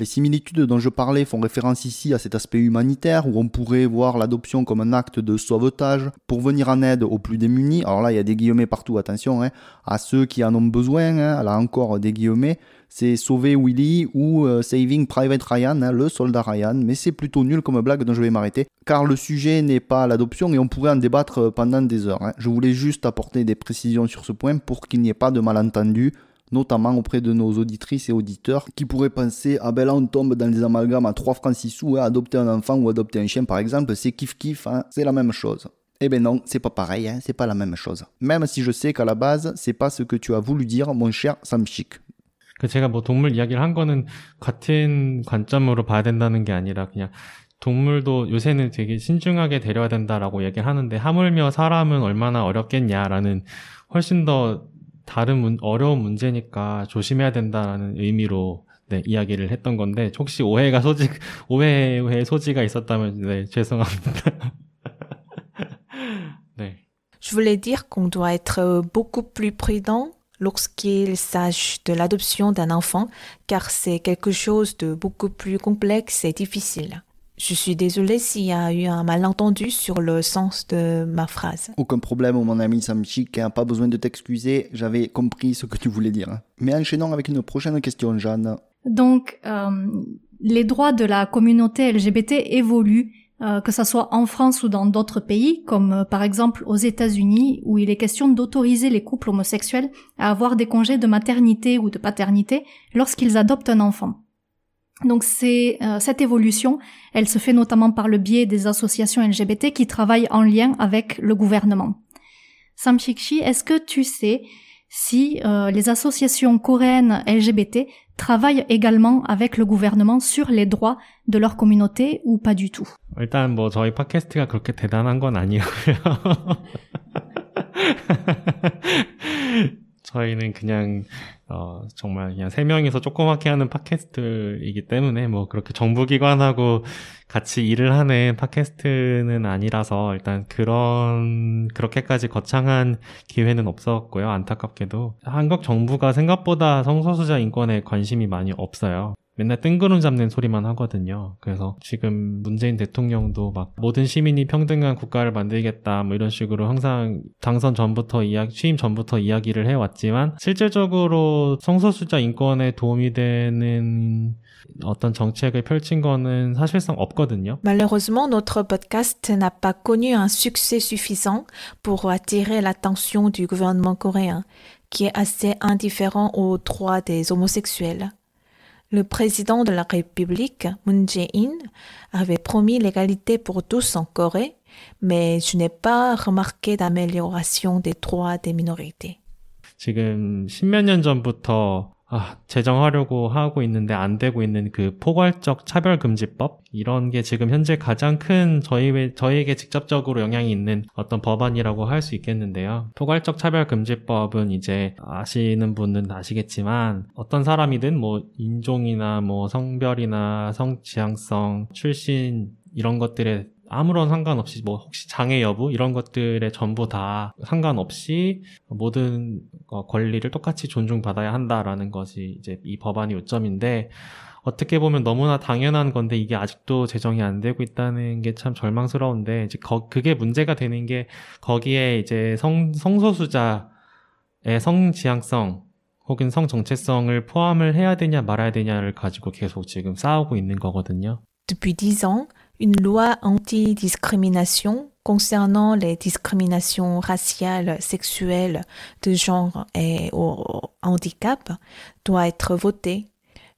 Les similitudes dont je parlais font référence ici à cet aspect humanitaire où on pourrait voir l'adoption comme un acte de sauvetage pour venir en aide aux plus démunis. Alors là, il y a des guillemets partout, attention, hein, à ceux qui en ont besoin, hein, là encore des guillemets. C'est Sauver Willy ou euh, Saving Private Ryan, hein, le soldat Ryan, mais c'est plutôt nul comme blague dont je vais m'arrêter, car le sujet n'est pas l'adoption et on pourrait en débattre pendant des heures. Je voulais juste apporter des précisions sur ce point pour qu'il n'y ait pas de malentendu notamment auprès de nos auditrices et auditeurs qui pourraient penser ah ben là on tombe dans les amalgames à 3 francs 6 sous, hein, adopter un enfant ou adopter un chien par exemple, c'est kiff kiff, hein, c'est la même chose. Eh ben non, c'est pas pareil, hein, c'est pas la même chose. Même si je sais qu'à la base, c'est pas ce que tu as voulu dire, mon cher Samchik. 그 제가 뭐 동물 이야기를 한 거는 같은 관점으로 봐야 된다는 게 아니라 그냥 동물도 요새는 되게 신중하게 데려야 된다라고 얘기를 하는데 하물며 사람은 얼마나 어렵겠냐라는 훨씬 더 다른 문, 어려운 문제니까 조심해야 된다는 의미로 네, 이야기를 했던 건데 혹시 오해가 소지 오해의 소지가 있었다면 네, 죄송합니다. 네. Je voulais dire qu'on doit être beaucoup plus prudent lorsqu'il s'agit de l'adoption d'un enfant, car c'est quelque chose de beaucoup plus complexe et difficile. Je suis désolée s'il y a eu un malentendu sur le sens de ma phrase. Aucun problème, mon ami Samchik, hein, pas besoin de t'excuser, j'avais compris ce que tu voulais dire. Mais enchaînons avec une prochaine question, Jeanne. Donc, euh, les droits de la communauté LGBT évoluent, euh, que ce soit en France ou dans d'autres pays, comme euh, par exemple aux États-Unis, où il est question d'autoriser les couples homosexuels à avoir des congés de maternité ou de paternité lorsqu'ils adoptent un enfant. Donc c'est euh, cette évolution, elle se fait notamment par le biais des associations LGBT qui travaillent en lien avec le gouvernement. Samshikshi, est-ce que tu sais si euh, les associations coréennes LGBT travaillent également avec le gouvernement sur les droits de leur communauté ou pas du tout 일단 뭐 저희 팟캐스트가 그렇게 대단한 건 아니고요. 저희는 그냥 어, 정말 그냥 세 명이서 조그맣게 하는 팟캐스트이기 때문에 뭐 그렇게 정부기관하고 같이 일을 하는 팟캐스트는 아니라서 일단 그런, 그렇게까지 거창한 기회는 없었고요. 안타깝게도. 한국 정부가 생각보다 성소수자 인권에 관심이 많이 없어요. 맨날 뜬구름 잡는 소리만 하거든요. 그래서 지금 문재인 대통령도 막 모든 시민이 평등한 국가를 만들겠다 뭐 이런 식으로 항상 당선 전부터 이야기, 취임 전부터 이야기를 해왔지만 실질적으로 성소수자 인권에 도움이 되는 어떤 정책을 펼친 거는 사실상 없거든요. Malheureusement, notre podcast n'a pas connu un succès suffisant pour attirer l'attention du gouvernement coréen, qui est assez indifférent aux droits des homosexuels. Le président de la République, Moon Jae-in, avait promis l'égalité pour tous en Corée, mais je n'ai pas remarqué d'amélioration des droits des minorités. 지금 십몇 년 전부터 아, 제정하려고 하고 있는데 안 되고 있는 그 포괄적 차별금지법 이런 게 지금 현재 가장 큰 저희 저희에게 직접적으로 영향이 있는 어떤 법안이라고 할 수 있겠는데요. 포괄적 차별금지법은 이제 아시는 분은 아시겠지만 어떤 사람이든 뭐 인종이나 뭐 성별이나 성지향성, 출신 이런 것들에 아무런 상관없이 뭐 혹시 장애 여부 이런 것들에 전부 다 상관없이 모든 권리를 똑같이 존중받아야 한다라는 것이 이제 이 법안의 요점인데 어떻게 보면 너무나 당연한 건데 이게 아직도 제정이 안 되고 있다는 게 참 절망스러운데 이제 거, 그게 문제가 되는 게 거기에 이제 성 성소수자의 성 지향성 혹은 성 정체성을 포함을 해야 되냐 말아야 되냐를 가지고 계속 지금 싸우고 있는 거거든요. Depuis 10 ans, une loi anti-discrimination concernant les discriminations raciales, sexuelles, de genre et au handicap doit être votée,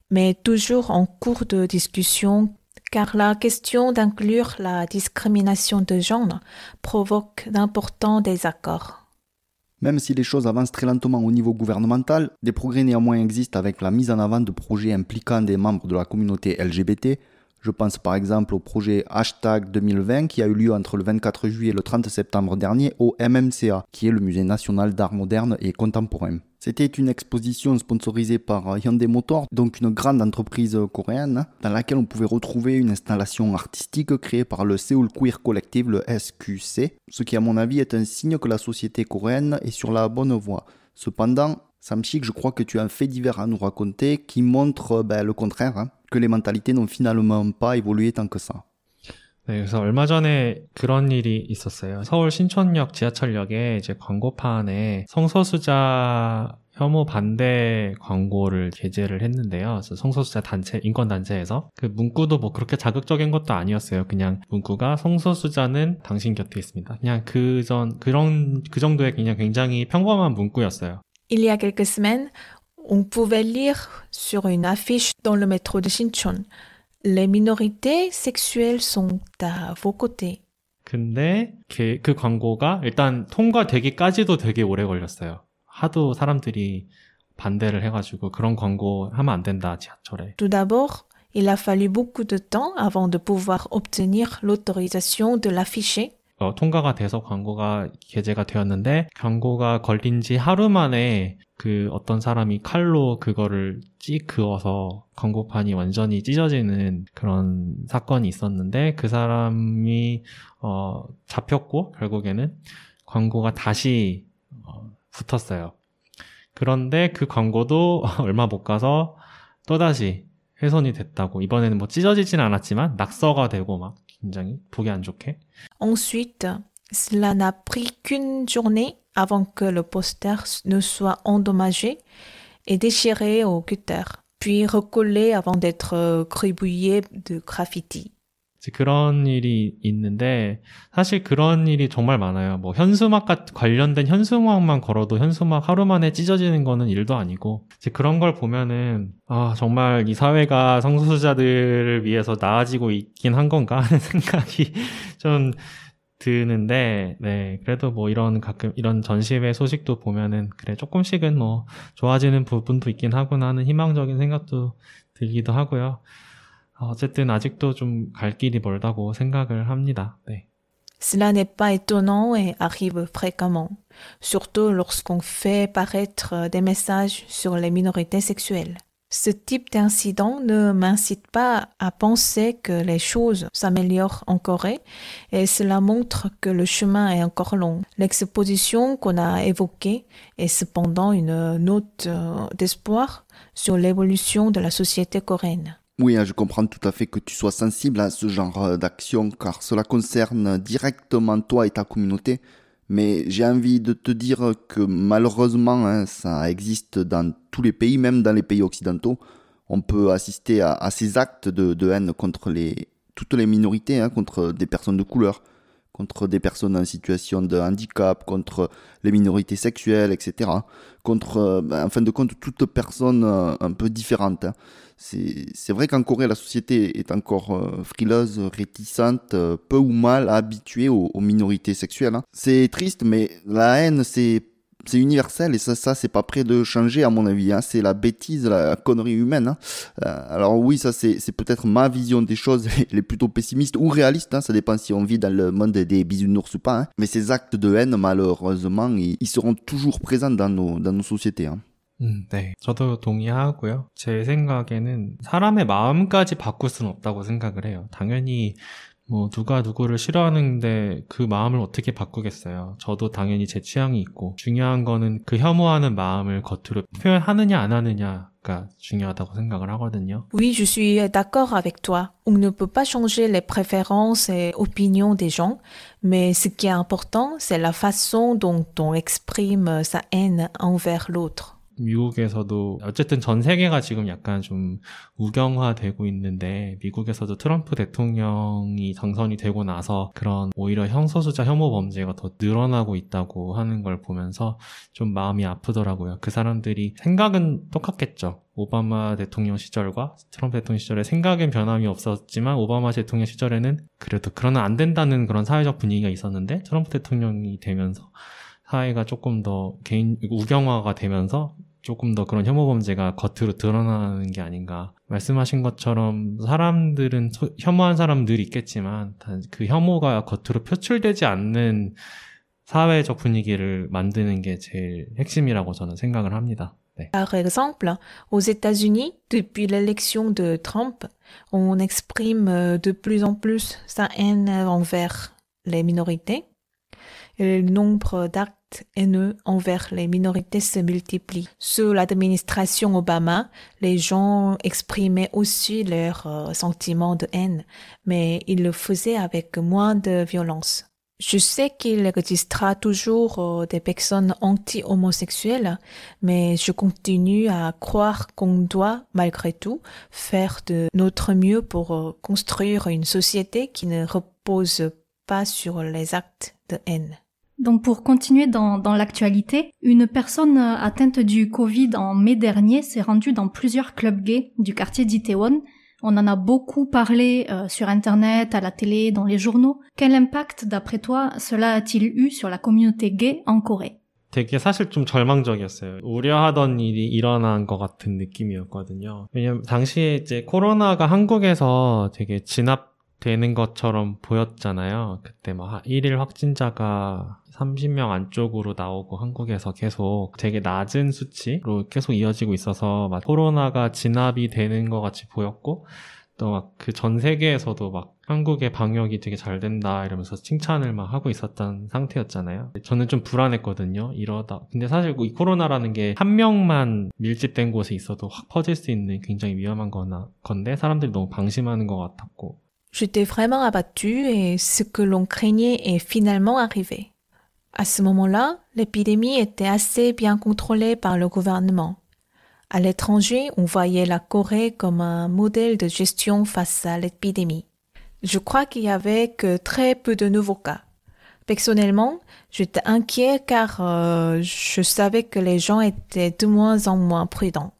mais toujours en cours de discussion car la question d'inclure la discrimination de genre provoque d'importants désaccords. Même si les choses avancent très lentement au niveau gouvernemental, des progrès néanmoins existent avec la mise en avant de projets impliquant des membres de la communauté LGBT, je pense par exemple au projet Hashtag 2020 qui a eu lieu entre le 24 juillet et le 30 septembre dernier au MMCA, qui est le Musée national d'art moderne et contemporain. C'était une exposition sponsorisée par Hyundai Motor, donc une grande entreprise coréenne, dans laquelle on pouvait retrouver une installation artistique créée par le Seoul Queer Collective, le SQC, ce qui à mon avis est un signe que la société coréenne est sur la bonne voie. Cependant, Samchik, je crois que tu as un fait divers à nous raconter qui montre ben, le contraire. Hein. Que les mentalités n'ont finalement pas évolué tant que ça. 네, 그래서 얼마 전에 그런 일이 있었어요. 서울 신촌역 지하철역에 이제 광고판에 성소수자 혐오 반대 광고를 게재를 했는데요. 그래서 성소수자 단체, 인권단체에서 그 문구도 뭐 그렇게 자극적인 것도 아니었어요. 그냥 문구가 성소수자는 당신 곁에 있습니다. 그냥 그 전, 그런, 그 정도의 그냥 굉장히 평범한 문구였어요. Il y a quelques semaines, on pouvait lire sur une affiche dans le métro de Shinchon Les minorités sexuelles sont à vos côtés. 근데 그, 그 광고가 일단 통과되기까지도 되게 오래 걸렸어요. 하도 사람들이 반대를 해가지고 그런 광고 하면 안 된다 지하철에. Tout d'abord, il a fallu beaucoup de temps avant de pouvoir obtenir l'autorisation de l'afficher. 어, 통과가 돼서 광고가 게재가 되었는데 광고가 걸린 지 하루 만에 그 어떤 사람이 칼로 그거를 찌 그어서 광고판이 완전히 찢어지는 그런 사건이 있었는데 그 사람이 어, 잡혔고 결국에는 광고가 다시 어, 붙었어요. 그런데 그 광고도 얼마 못 가서 또다시 훼손이 됐다고 이번에는 뭐 찢어지진 않았지만 낙서가 되고 막. Ensuite, cela n'a pris qu'une journée avant que le poster ne soit endommagé et déchiré au cutter, puis recollé avant d'être cribouillé de graffiti. 그런 일이 있는데 사실 그런 일이 정말 많아요. 뭐 현수막 같 관련된 현수막만 걸어도 현수막 하루 만에 찢어지는 거는 일도 아니고 이제 그런 걸 보면은 아 정말 이 사회가 성소수자들을 위해서 나아지고 있긴 한 건가 하는 생각이 좀 드는데, 네, 그래도 뭐 이런 가끔 이런 전시회 소식도 보면은 그래 조금씩은 뭐 좋아지는 부분도 있긴 하구나 하는 희망적인 생각도 들기도 하고요. 어쨌든 아직도 좀 갈 길이 멀다고 생각을 합니다. 네. Cela n'est pas étonnant et arrive fréquemment, surtout lorsqu'on fait paraître des messages sur les minorités sexuelles. Ce type d'incident ne m'incite pas à penser que les choses s'améliorent en Corée et cela montre que le chemin est encore long. L'exposition qu'on a évoquée est cependant une note d'espoir sur l'évolution de la société coréenne. Oui, hein, je comprends tout à fait que tu sois sensible à ce genre d'action car cela concerne directement toi et ta communauté. Mais j'ai envie de te dire que malheureusement, hein, ça existe dans tous les pays, même dans les pays occidentaux. On peut assister à, ces actes de, haine contre les, toutes les minorités, hein, contre des personnes de couleur, contre des personnes en situation de handicap, contre les minorités sexuelles, etc. Contre, ben, en fin de compte, toute personne euh, un peu différente. Hein c'est vrai qu'en Corée, la société est encore euh, frileuse, réticente, euh, peu ou mal habituée aux, minorités sexuelles. Hein. C'est triste, mais la haine, c'est c'est universel et ça, ça c'est pas prêt de changer à mon avis. Hein. C'est la bêtise, la connerie humaine. Hein. Euh, alors oui, ça c'est peut-être ma vision des choses, elle est plutôt pessimiste ou réaliste. Hein. Ça dépend si on vit dans le monde des bisounours ou pas. Hein. Mais ces actes de haine, malheureusement, ils, ils seront toujours présents dans nos, dans nos sociétés. Hein. 음, 네. 저도 동의하고요. 제 생각에는 사람의 마음까지 바꿀 수는 없다고 생각을 해요. 당연히 뭐 누가 누구를 싫어하는데 그 마음을 어떻게 바꾸겠어요. 저도 당연히 제 취향이 있고 중요한 거는 그 혐오하는 마음을 겉으로 표현하느냐 안 하느냐가 중요하다고 생각을 하거든요. Oui, je suis d'accord avec toi. On ne peut pas changer les préférences et opinions des gens, mais ce qui est important, c'est la façon dont on exprime sa haine envers l'autre. 미국에서도 어쨌든 전 세계가 지금 약간 좀 우경화되고 있는데 미국에서도 트럼프 대통령이 당선이 되고 나서 그런 오히려 형소수자 혐오 범죄가 더 늘어나고 있다고 하는 걸 보면서 좀 마음이 아프더라고요. 그 사람들이 생각은 똑같겠죠. 오바마 대통령 시절과 트럼프 대통령 시절에 생각엔 변함이 없었지만 오바마 대통령 시절에는 그래도 그러나 안 된다는 그런 사회적 분위기가 있었는데 트럼프 대통령이 되면서 사회가 조금 더 개인 우경화가 되면서 조금 더 그런 혐오 범죄가 겉으로 드러나는 게 아닌가. 말씀하신 것처럼 사람들은 혐오한 사람들 있겠지만 그 혐오가 겉으로 표출되지 않는 사회적 분위기를 만드는 게 제일 핵심이라고 저는 생각을 합니다. 네. Par exemple, aux États-Unis, depuis l'élection de Trump, on exprime de plus en plus sa haine envers les minorités. Le nombre d'actes haineux envers les minorités se multiplie. Sous l'administration Obama, les gens exprimaient aussi leurs euh, sentiments de haine, mais ils le faisaient avec moins de violence. Je sais qu'il existera toujours euh, des personnes anti-homosexuelles, mais je continue à croire qu'on doit, malgré tout, faire de notre mieux pour euh, construire une société qui ne repose pas sur les actes de haine. Donc pour continuer dans, dans l'actualité, une personne atteinte du Covid en mai dernier s'est rendue dans plusieurs clubs gays du quartier d'Itaewon on en a beaucoup parlé euh, sur Internet, à la télé, dans les journaux. Quel impact, d'après toi, cela a-t-il eu sur la communauté gay en Corée 되게 사실 좀 절망적이었어요. 우려하던 일이 일어난 것 같은 느낌이었거든요. 왜냐면 당시에 이제 코로나가 한국에서 되게 진압 되는 것처럼 보였잖아요. 그때 막 1일 확진자가 30명 안쪽으로 나오고 한국에서 계속 되게 낮은 수치로 계속 이어지고 있어서 막 코로나가 진압이 되는 것 같이 보였고 또 막 그 전 세계에서도 막 한국의 방역이 되게 잘 된다 이러면서 칭찬을 막 하고 있었던 상태였잖아요. 저는 좀 불안했거든요. 이러다. 근데 사실 이 코로나라는 게 한 명만 밀집된 곳에 있어도 확 퍼질 수 있는 굉장히 위험한 거나 건데 사람들이 너무 방심하는 것 같았고. J'étais vraiment abattu et ce que l'on craignait est finalement arrivé. À ce moment-là, l'épidémie était assez bien contrôlée par le gouvernement. À l'étranger, on voyait la Corée comme un modèle de gestion face à l'épidémie. Je crois qu'il y avait que très peu de nouveaux cas. Personnellement, j'étais inquiet car euh, je savais que les gens étaient de moins en moins prudents.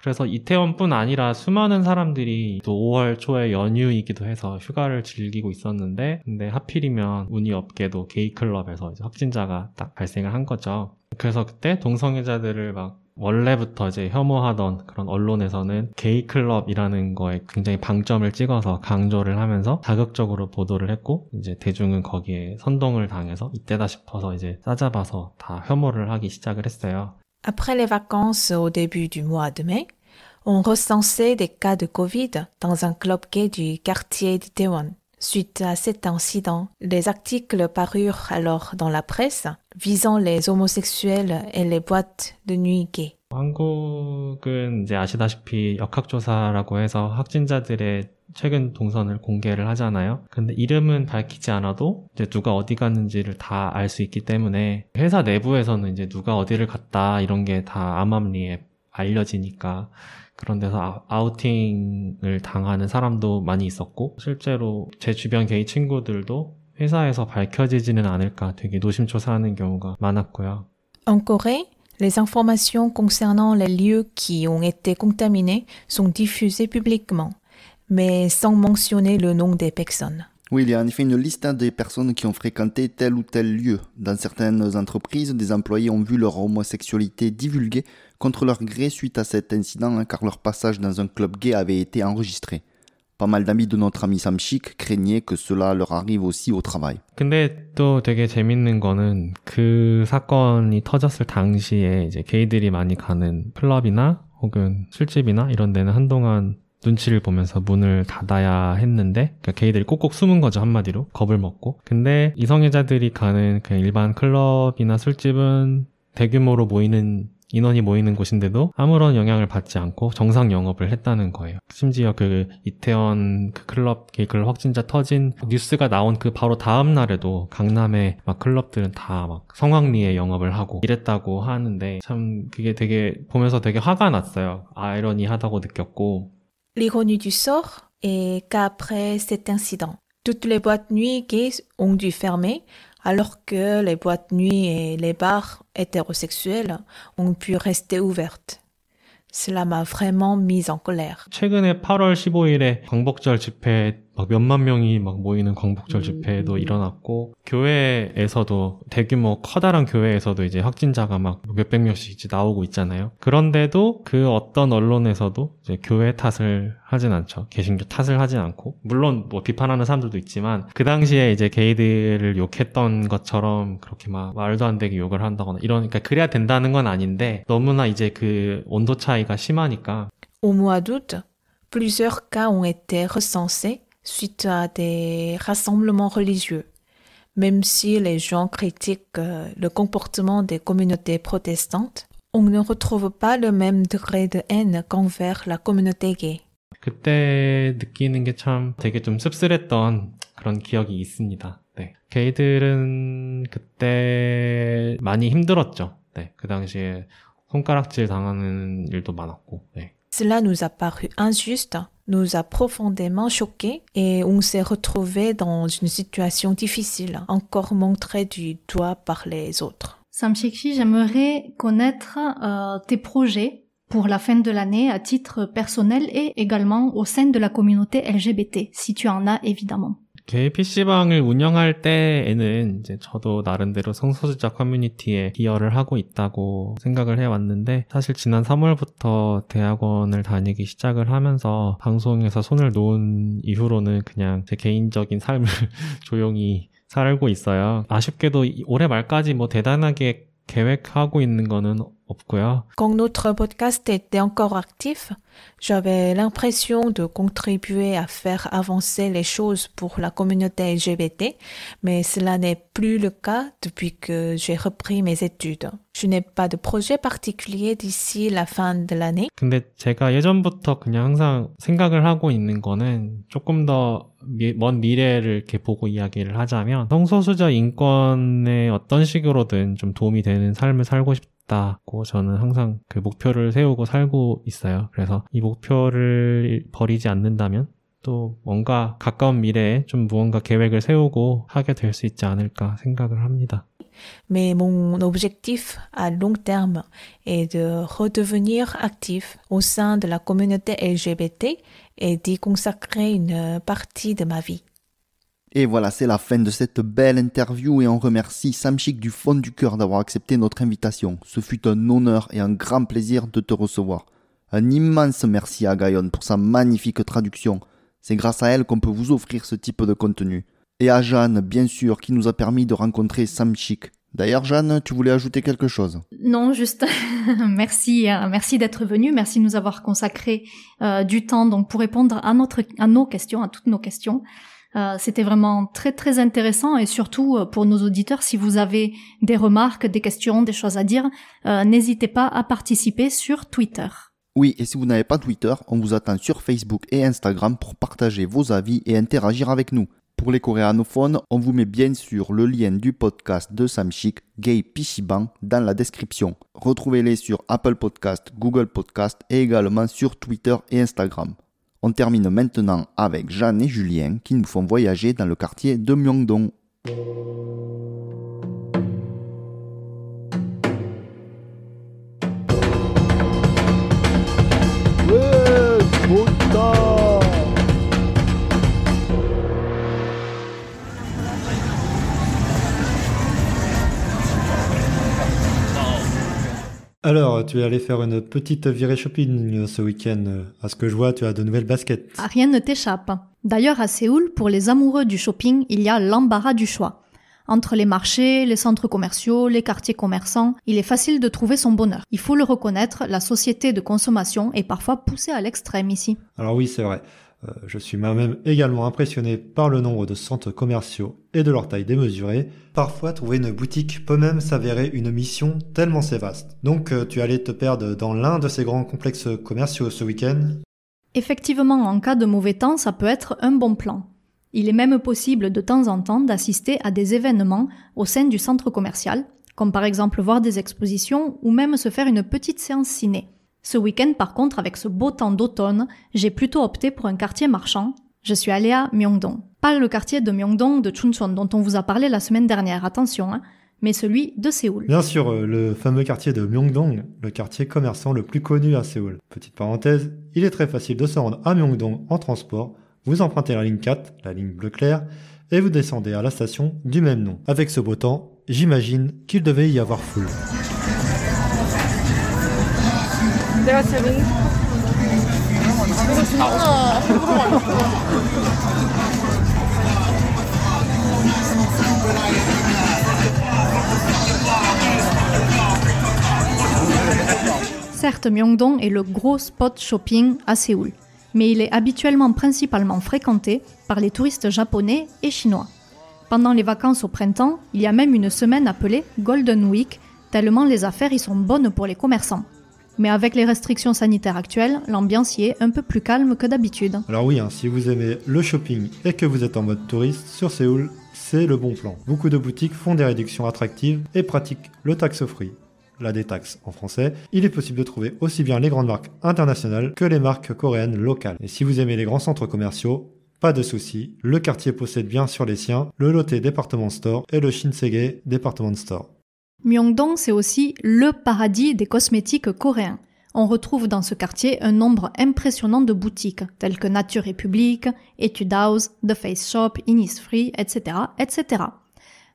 그래서 이태원뿐 아니라 수많은 사람들이 또 5월 초에 연휴이기도 해서 휴가를 즐기고 있었는데 근데 하필이면 운이 없게도 게이 클럽에서 확진자가 딱 발생을 한 거죠. 그래서 그때 동성애자들을 막 원래부터 이제 혐오하던 그런 언론에서는 게이 클럽이라는 거에 굉장히 방점을 찍어서 강조를 하면서 자극적으로 보도를 했고 이제 대중은 거기에 선동을 당해서 이때다 싶어서 이제 싸잡아서 다 혐오를 하기 시작을 했어요. Après les vacances au début du mois de mai, on recensait des cas de Covid dans un club gay du quartier d'Itaewon. Suite à cet incident, des articles parurent alors dans la presse visant les homosexuels et les boîtes de nuit gays. 한국은 이제 아시다시피 역학조사라고 해서 확진자들의 최근 동선을 공개를 하잖아요. 근데 이름은 밝히지 않아도 이제 누가 어디 갔는지를 다 알 수 있기 때문에 회사 내부에서는 이제 누가 어디를 갔다 이런 게 다 암암리에 알려지니까 그런 데서 아우팅을 당하는 사람도 많이 있었고 실제로 제 주변 게이 친구들도 회사에서 밝혀지지는 않을까 되게 노심초사하는 경우가 많았고요. En Corée, les informations concernant les lieux qui ont été contaminés sont diffusées publiquement, mais sans mentionner le nom des personnes. Oui, il y a en effet une liste des personnes qui ont fréquenté tel ou tel lieu. Dans certaines entreprises, des employés ont vu leur homosexualité divulguée contre leur gré suite à cet incident, hein, car leur passage dans un club gay avait été enregistré. Pas mal d'amis de notre ami Samchik craignaient que cela leur arrive aussi au travail. 근데 또 되게 재밌는 거는 그 사건이 터졌을 당시에 이제 게이들이 많이 가는 클럽이나 혹은 술집이나 이런 데는 한동안 눈치를 보면서 문을 닫아야 했는데 그러니까 게이들이 꼭꼭 숨은 거죠 한마디로 겁을 먹고 근데 이성애자들이 가는 그 일반 클럽이나 술집은 대규모로 모이는 인원이 모이는 곳인데도 아무런 영향을 받지 않고 정상 영업을 했다는 거예요. 심지어 그 이태원 그 클럽 게이클럽 확진자 터진 뉴스가 나온 그 바로 다음 날에도 강남의 막 클럽들은 다 막 성황리에 영업을 하고 이랬다고 하는데 참 그게 되게 보면서 되게 화가 났어요. 아이러니하다고 느꼈고 L'ironie du sort est qu'après cet incident, toutes les boîtes nuit gays ont dû fermer, alors que les boîtes nuit et les bars hétérosexuels ont pu rester ouvertes. Cela m'a vraiment mise en colère. 최근에 8월 15일에 광복절 집회 막 몇만 명이 막 모이는 광복절 음. 집회도 일어났고 교회에서도 대규모 커다란 교회에서도 이제 확진자가 막 몇백 명씩 이제 나오고 있잖아요. 그런데도 그 어떤 언론에서도 이제 교회 탓을 하진 않죠. 개신교 탓을 하진 않고 물론 뭐 비판하는 사람들도 있지만 그 당시에 이제 게이들을 욕했던 것처럼 그렇게 막 말도 안 되게 욕을 한다거나 이러니까 그래야 된다는 건 아닌데 너무나 이제 그 온도 차이가 심하니까 Au mois d'août, plusieurs cas ont été recensés suite à des rassemblements religieux. Même si les gens critiquent euh, le comportement des communautés protestantes, on ne retrouve pas le même degré de haine qu'envers la communauté gay. 그때 느끼는 게 참 되게 좀 씁쓸했던 그런 기억이 있습니다. 네. 게이들은 그때 많이 힘들었죠. 네. 그 당시에 손가락질 당하는 일도 많았고, 네. Cela nous a paru injuste, nous a profondément choqués et on s'est retrouvé dans une situation difficile, encore montré du doigt par les autres. Samshikshi, j'aimerais connaître euh, tes projets pour la fin de l'année à titre personnel et également au sein de la communauté LGBT, si tu en as évidemment. 게 PC방을 운영할 때에는 이제 저도 나름대로 성소수자 커뮤니티에 기여를 하고 있다고 생각을 해왔는데 사실 지난 3월부터 대학원을 다니기 시작을 하면서 방송에서 손을 놓은 이후로는 그냥 제 개인적인 삶을 조용히 살고 있어요. 아쉽게도 올해 말까지 뭐 대단하게 계획하고 있는 거는 없고요. Quand notre podcast était encore actif, j'avais l'impression de contribuer à faire avancer les choses pour la communauté LGBT, mais cela n'est plus le cas depuis que j'ai repris mes études. Je n'ai pas de projet particulier d'ici la fin de l'année. 근데 제가 예전부터 그냥 항상 생각을 하고 있는 거는 조금 더 먼 미래를 이렇게 보고 이야기를 하자면 성소수자 인권에 어떤 식으로든 좀 도움이 되는 삶을 살고 싶다 고 저는 항상 그 목표를 세우고 살고 있어요. 그래서 이 목표를 버리지 않는다면 또 뭔가 가까운 미래에 좀 무언가 계획을 세우고 하게 될 수 있지 않을까 생각을 합니다. Mais mon objectif à long terme est de redevenir actif au sein de la communauté LGBT et d'y consacrer une partie de ma vie. Et voilà, c'est la fin de cette belle interview et on remercie Samchik du fond du cœur d'avoir accepté notre invitation. Ce fut un honneur et un grand plaisir de te recevoir. Un immense merci à Gaïon pour sa magnifique traduction. C'est grâce à elle qu'on peut vous offrir ce type de contenu. Et à Jeanne, bien sûr, qui nous a permis de rencontrer Samchik. D'ailleurs, Jeanne, tu voulais ajouter quelque chose? Non, juste merci, euh, merci d'être venu, merci de nous avoir consacré euh, du temps pour répondre à nos questions, à toutes nos questions. Euh, C'était vraiment très très intéressant et surtout euh, pour nos auditeurs, si vous avez des remarques, des questions, des choses à dire, euh, n'hésitez pas à participer sur Twitter. Oui, et si vous n'avez pas Twitter, on vous attend sur Facebook et Instagram pour partager vos avis et interagir avec nous. Pour les coréanophones, on vous met bien sûr le lien du podcast de Samchik, Gay Pichiban, dans la description. Retrouvez-les sur Apple Podcast, Google Podcast et également sur Twitter et Instagram. On termine maintenant avec Jeanne et Julien qui nous font voyager dans le quartier de Myeongdong. Alors, tu es allé faire une petite virée shopping ce week-end. À ce que je vois, tu as de nouvelles baskets. Ah, Rien ne t'échappe. D'ailleurs, à Séoul, pour les amoureux du shopping, il y a l'embarras du choix. Entre les marchés, les centres commerciaux, les quartiers commerçants, il est facile de trouver son bonheur. Il faut le reconnaître, la société de consommation est parfois poussée à l'extrême ici. Alors oui, c'est vrai. Euh, je suis moi-même également impressionné par le nombre de centres commerciaux et de leur taille démesurée. Parfois, trouver une boutique peut même s'avérer une mission tellement c'est vaste. Donc, euh, tu allais te perdre dans l'un de ces grands complexes commerciaux ce week-end? Effectivement, en cas de mauvais temps, ça peut être un bon plan. Il est même possible de temps en temps d'assister à des événements au sein du centre commercial, comme par exemple voir des expositions ou même se faire une petite séance ciné. Ce week-end, par contre, avec ce beau temps d'automne, j'ai plutôt opté pour un quartier marchand. Je suis allée à Myeongdong. Pas le quartier de Myeongdong de Chuncheon dont on vous a parlé la semaine dernière, attention, hein, mais celui de Séoul. Bien sûr, euh, le fameux quartier de Myeongdong, le quartier commerçant le plus connu à Séoul. Petite parenthèse, il est très facile de se rendre à Myeongdong en transport. Vous empruntez la ligne 4, la ligne bleu clair, et vous descendez à la station du même nom. Avec ce beau temps, j'imagine qu'il devait y avoir foule. Certes, Myeongdong est le gros spot shopping à Séoul, mais il est habituellement principalement fréquenté par les touristes japonais et chinois. Pendant les vacances au printemps, il y a même une semaine appelée Golden Week, tellement les affaires y sont bonnes pour les commerçants. Mais avec les restrictions sanitaires actuelles, l'ambiance y est un peu plus calme que d'habitude. Alors oui, hein, si vous aimez le shopping et que vous êtes en mode touriste, sur Séoul, c'est le bon plan. Beaucoup de boutiques font des réductions attractives et pratiquent le tax free la détaxe en français, il est possible de trouver aussi bien les grandes marques internationales que les marques coréennes locales. Et si vous aimez les grands centres commerciaux, pas de souci, le quartier possède bien sur les siens le Lotte Department Store et le Shinsege Department Store. Myeongdong, c'est aussi le paradis des cosmétiques coréens. On retrouve dans ce quartier un nombre impressionnant de boutiques, telles que Nature Republic, Etude House, The Face Shop, Innisfree, etc., etc.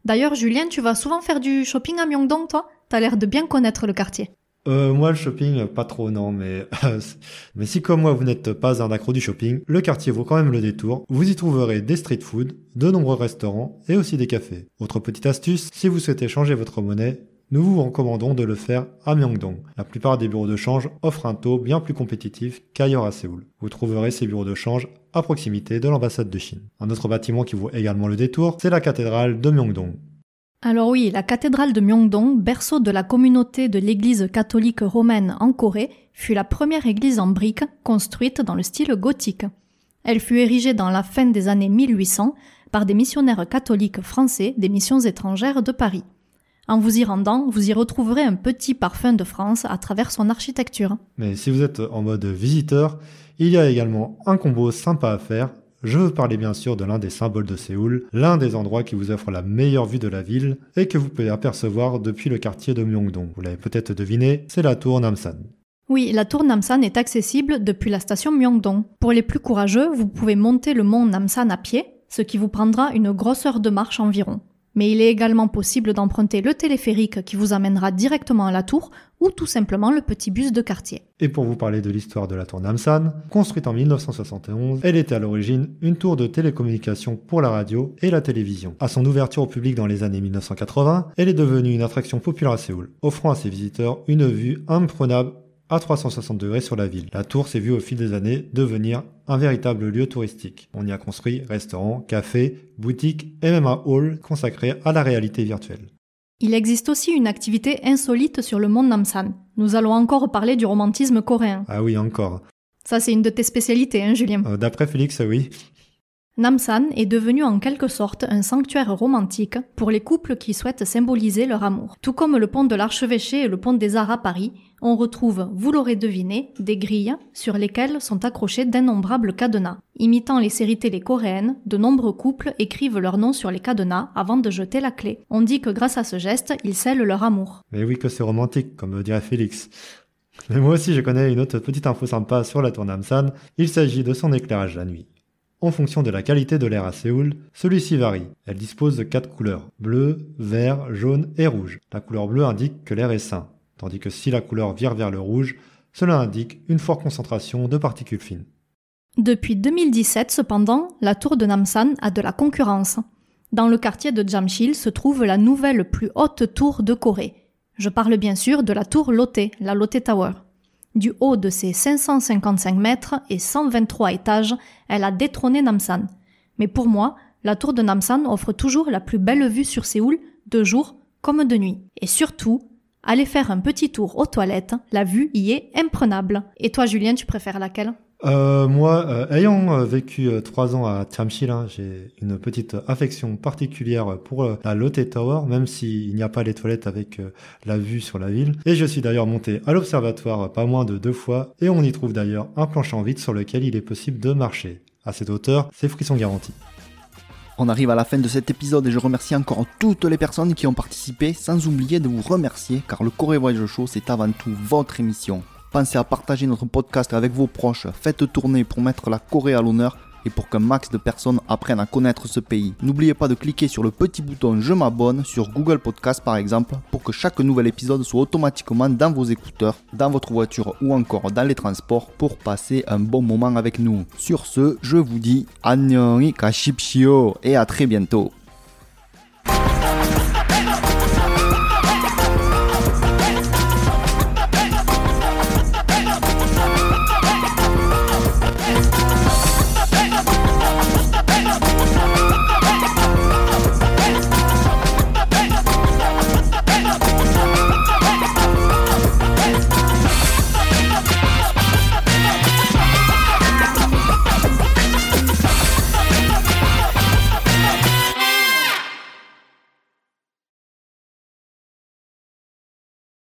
D'ailleurs, Julien, tu vas souvent faire du shopping à Myeongdong, toi? T'as l'air de bien connaître le quartier. Euh, moi, le shopping, pas trop, non, mais, mais si comme moi vous n'êtes pas un accro du shopping, le quartier vaut quand même le détour. Vous y trouverez des street food, de nombreux restaurants et aussi des cafés. Autre petite astuce, si vous souhaitez changer votre monnaie, nous vous recommandons de le faire à Myeongdong. La plupart des bureaux de change offrent un taux bien plus compétitif qu'ailleurs à Séoul. Vous trouverez ces bureaux de change à proximité de l'ambassade de Chine. Un autre bâtiment qui vaut également le détour, c'est la cathédrale de Myeongdong. Alors oui, la cathédrale de Myeongdong, berceau de la communauté de l'église catholique romaine en Corée, fut la première église en briques construite dans le style gothique. Elle fut érigée dans la fin des années 1800 par des missionnaires catholiques français des missions étrangères de Paris. En vous y rendant, vous y retrouverez un petit parfum de France à travers son architecture. Mais si vous êtes en mode visiteur, il y a également un combo sympa à faire je veux parler bien sûr de l'un des symboles de Séoul, l'un des endroits qui vous offre la meilleure vue de la ville et que vous pouvez apercevoir depuis le quartier de Myeongdong. Vous l'avez peut-être deviné, c'est la tour Namsan. Oui, la tour Namsan est accessible depuis la station Myeongdong. Pour les plus courageux, vous pouvez monter le mont Namsan à pied, ce qui vous prendra une grosse heure de marche environ mais il est également possible d'emprunter le téléphérique qui vous amènera directement à la tour ou tout simplement le petit bus de quartier. Et pour vous parler de l'histoire de la tour Namsan, construite en 1971, elle était à l'origine une tour de télécommunication pour la radio et la télévision. À son ouverture au public dans les années 1980, elle est devenue une attraction populaire à Séoul, offrant à ses visiteurs une vue imprenable à 360 degrés sur la ville. La tour s'est vue au fil des années devenir un véritable lieu touristique. On y a construit restaurants, cafés, boutiques et même un hall consacré à la réalité virtuelle. Il existe aussi une activité insolite sur le mont Namsan. Nous allons encore parler du romantisme coréen. Ah oui, encore. Ça, c'est une de tes spécialités, hein, Julien euh, D'après Félix, oui. Namsan est devenu en quelque sorte un sanctuaire romantique pour les couples qui souhaitent symboliser leur amour. Tout comme le pont de l'Archevêché et le pont des Arts à Paris, on retrouve, vous l'aurez deviné, des grilles sur lesquelles sont accrochés d'innombrables cadenas. Imitant les séries télé coréennes, de nombreux couples écrivent leur nom sur les cadenas avant de jeter la clé. On dit que grâce à ce geste, ils scellent leur amour. Mais oui que c'est romantique, comme dirait Félix. Mais moi aussi je connais une autre petite info sympa sur la tour Namsan, il s'agit de son éclairage la nuit. En fonction de la qualité de l'air à Séoul, celui-ci varie. Elle dispose de quatre couleurs, bleu, vert, jaune et rouge. La couleur bleue indique que l'air est sain, tandis que si la couleur vire vers le rouge, cela indique une forte concentration de particules fines. Depuis 2017, cependant, la tour de Namsan a de la concurrence. Dans le quartier de Jamshil se trouve la nouvelle plus haute tour de Corée. Je parle bien sûr de la tour Lotte, la Lotte Tower. Du haut de ses 555 mètres et 123 étages, elle a détrôné Namsan. Mais pour moi, la tour de Namsan offre toujours la plus belle vue sur Séoul, de jour comme de nuit. Et surtout, allez faire un petit tour aux toilettes, la vue y est imprenable. Et toi, Julien, tu préfères laquelle? Euh, moi, euh, ayant euh, vécu trois ans à Chamshil, hein, j'ai une petite affection particulière pour la Lotte Tower, même s'il n'y a pas les toilettes avec la vue sur la ville. Et je suis d'ailleurs monté à l'observatoire pas moins de deux fois, et on y trouve d'ailleurs un plancher en vide sur lequel il est possible de marcher. À cette hauteur, ces fruits sont garantis. On arrive à la fin de cet épisode et je remercie encore toutes les personnes qui ont participé, sans oublier de vous remercier car le Corée Voyage Show c'est avant tout votre émission. Pensez à partager notre podcast avec vos proches. Faites tourner pour mettre la Corée à l'honneur et pour qu'un max de personnes apprennent à connaître ce pays. N'oubliez pas de cliquer sur le petit bouton Je m'abonne sur Google Podcast par exemple pour que chaque nouvel épisode soit automatiquement dans vos écouteurs, dans votre voiture ou encore dans les transports pour passer un bon moment avec nous. Sur ce, je vous dis Annyeong et à très bientôt.